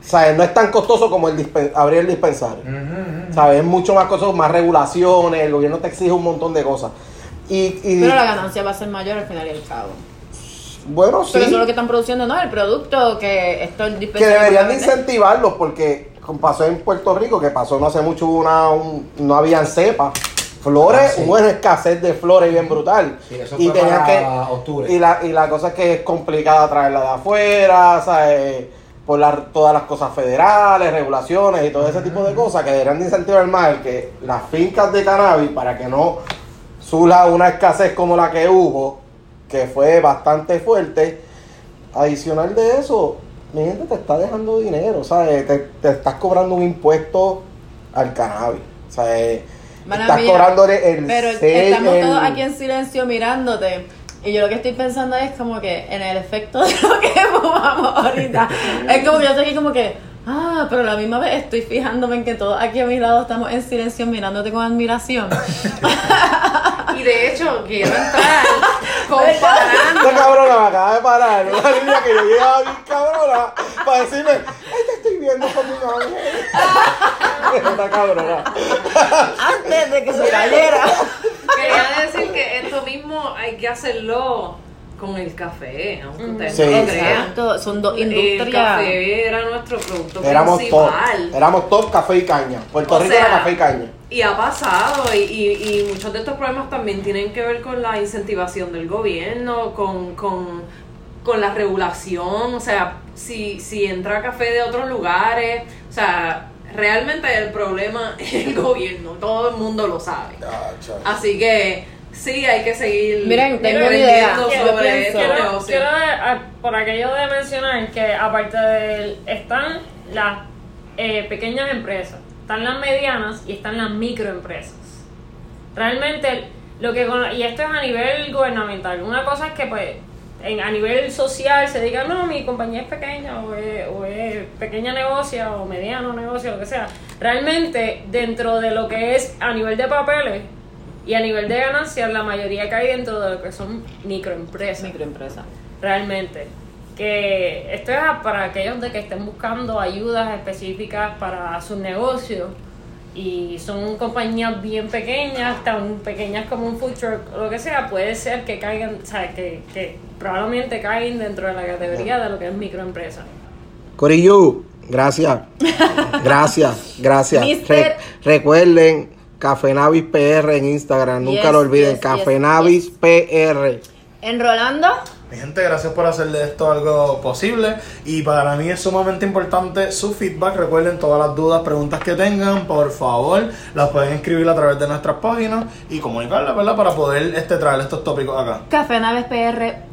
¿sabes? No es tan costoso como el abrir el dispensario. ¿Sabes? Es mucho más costoso, más regulaciones, el gobierno te exige un montón de cosas. Y, y Pero la ganancia va a ser mayor al final y al cabo. bueno, sí. Pero eso es lo que están produciendo, ¿no? El producto que esto el que deberían de incentivarlos porque como pasó en Puerto Rico, que pasó no hace mucho, una, un- no habían cepas. Flores, Ah, sí. hubo una escasez de flores bien brutal. Sí, eso y tenían octubre. Y la, y la cosa es que es complicada traerla de afuera, ¿sabes? Por la- todas las cosas federales, regulaciones y todo ese tipo de cosas que deberían de incentivar más el que las fincas de cannabis para que no surja una escasez como la que hubo, que fue bastante fuerte. Adicional de eso, mi gente te está dejando dinero, ¿sabes? Te, te estás cobrando un impuesto al cannabis, ¿sabes? Mala estás mía, cobrando el, el Pero sell, estamos el- todos aquí en silencio mirándote. Y yo lo que estoy pensando es como que en el efecto de lo que fumamos ahorita. es como que yo estoy aquí como que, ah, pero a la misma vez estoy fijándome en que todos aquí a mi lado estamos en silencio mirándote con admiración. Y de hecho, quiero entrar comparando. Esta cabrona me acaba de parar, una línea que yo llevaba bien cabrona para decirme, ay, te estoy viendo con mi ángel. Esta cabrona. Antes de que se cayera. Quería decir que esto mismo hay que hacerlo con el café, aunque ustedes Sí. no lo crean. Exacto, son dos El industrias. café era nuestro producto Éramos top, principal. éramos top café y caña. Puerto O Rico sea, era café y caña. Y ha pasado, y, y, y muchos de estos problemas también tienen que ver con la incentivación del gobierno, con, con, con la regulación, o sea, si, si entra café de otros lugares, o sea, realmente el problema es el gobierno, todo el mundo lo sabe. Así que sí, hay que seguir Miren, tengo idea. Sobre estos Quiero, negocios. quiero, ah, por aquello de mencionar que aparte de están las eh, pequeñas empresas, están las medianas y están las microempresas. Realmente lo que y esto es a nivel gubernamental. Una cosa es que pues en, a nivel social se diga no mi compañía es pequeña o es, o es pequeña negocio o mediano negocio lo que sea. Realmente dentro de lo que es a nivel de papeles y a nivel de ganancias la mayoría cae dentro de lo que son microempresas Microempresa. realmente. Que esto es para aquellos de que estén buscando ayudas específicas para sus negocios y son compañías bien pequeñas, tan pequeñas como un food truck o lo que sea, puede ser que caigan, o sea, que, que probablemente caigan dentro de la categoría de lo que es microempresa. Corillo, gracias. Gracias, gracias. Mister- recuerden, Café Navis PR en Instagram, nunca Yes, lo olviden, yes, Café yes, Navis PR. Enrolando. Mi gente, gracias por hacer de esto algo posible y para mí es sumamente importante su feedback. Recuerden todas las dudas, preguntas que tengan, por favor, las pueden escribir a través de nuestras páginas y comunicarlas, ¿verdad? Para poder este, traer estos tópicos acá. Café Naves PR.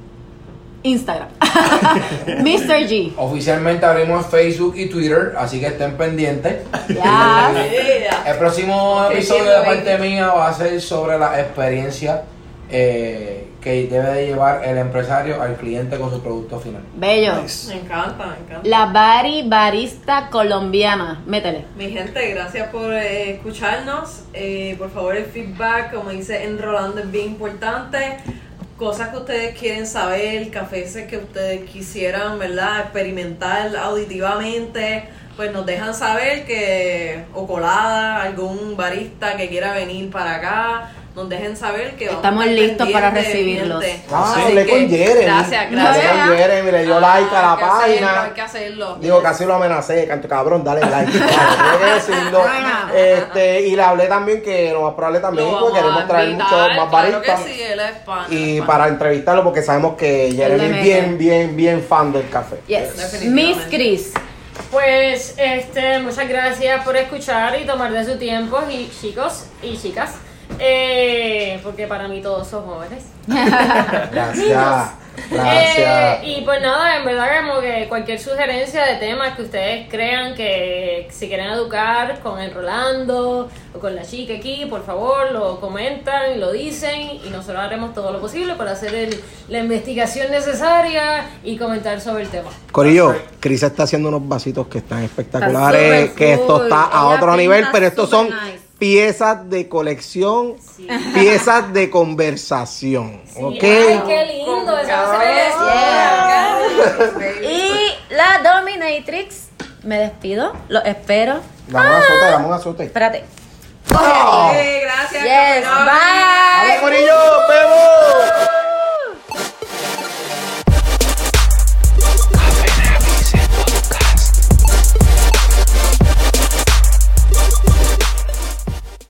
Instagram. Mr. G. Oficialmente abrimos Facebook y Twitter, así que estén pendientes. Ya. El próximo episodio de parte mía va a ser sobre la experiencia eh, que debe de llevar el empresario al cliente con su producto final. Bello. Nice. Me encanta, me encanta. La Bari Barista Colombiana. Métele. Mi gente, gracias por eh, escucharnos. Eh, por favor, el feedback, como dice Enrolando, es bien importante. Cosas que ustedes quieren saber, cafés que ustedes quisieran, ¿verdad? Experimentar auditivamente. Pues nos dejan saber que, o colada, algún barista que quiera venir para acá, nos dejen saber que vamos Estamos listos para recibirlos. Ah, hablé que, con Jeremy. Gracias, Hablé gracias. con Jeremy, le dio Ah, like a la hay que hacerlo, página. hay que hacerlo. Digo, casi lo amenacé, canto cabrón, dale like. Claro, tengo que decirlo. Este, y le hablé también que lo más probable también, Lo vamos queremos traer invitar, muchos más claro baristas. que sí, él es pan, él Y para entrevistarlo, porque sabemos que Jeremy es bien, bien, bien fan del café. Yes. Miss Chris. Pues este, muchas gracias por escuchar y tomar de su tiempo y chicos y chicas. Eh, porque para mí todos son jóvenes. Gracias. Gracias. Eh, y pues nada, en verdad como que cualquier sugerencia de temas que ustedes crean que si quieren educar con el Rolando o con la chica aquí, por favor lo comentan y lo dicen y nosotros haremos todo lo posible para hacer el- la investigación necesaria y comentar sobre el tema. Corillo, Cris está haciendo unos vasitos que están espectaculares, que esto está a Ella otro nivel, pero estos son nice. Piezas de colección, piezas de conversación, ¿ok? Ay, qué lindo, ser el Yeah. Y la Dominatrix, me despido, los espero. Dame un azote, dame un azote. Espérate. Sí, gracias. Yes, bye. ¡Dale, Corillo! ¡Vemos!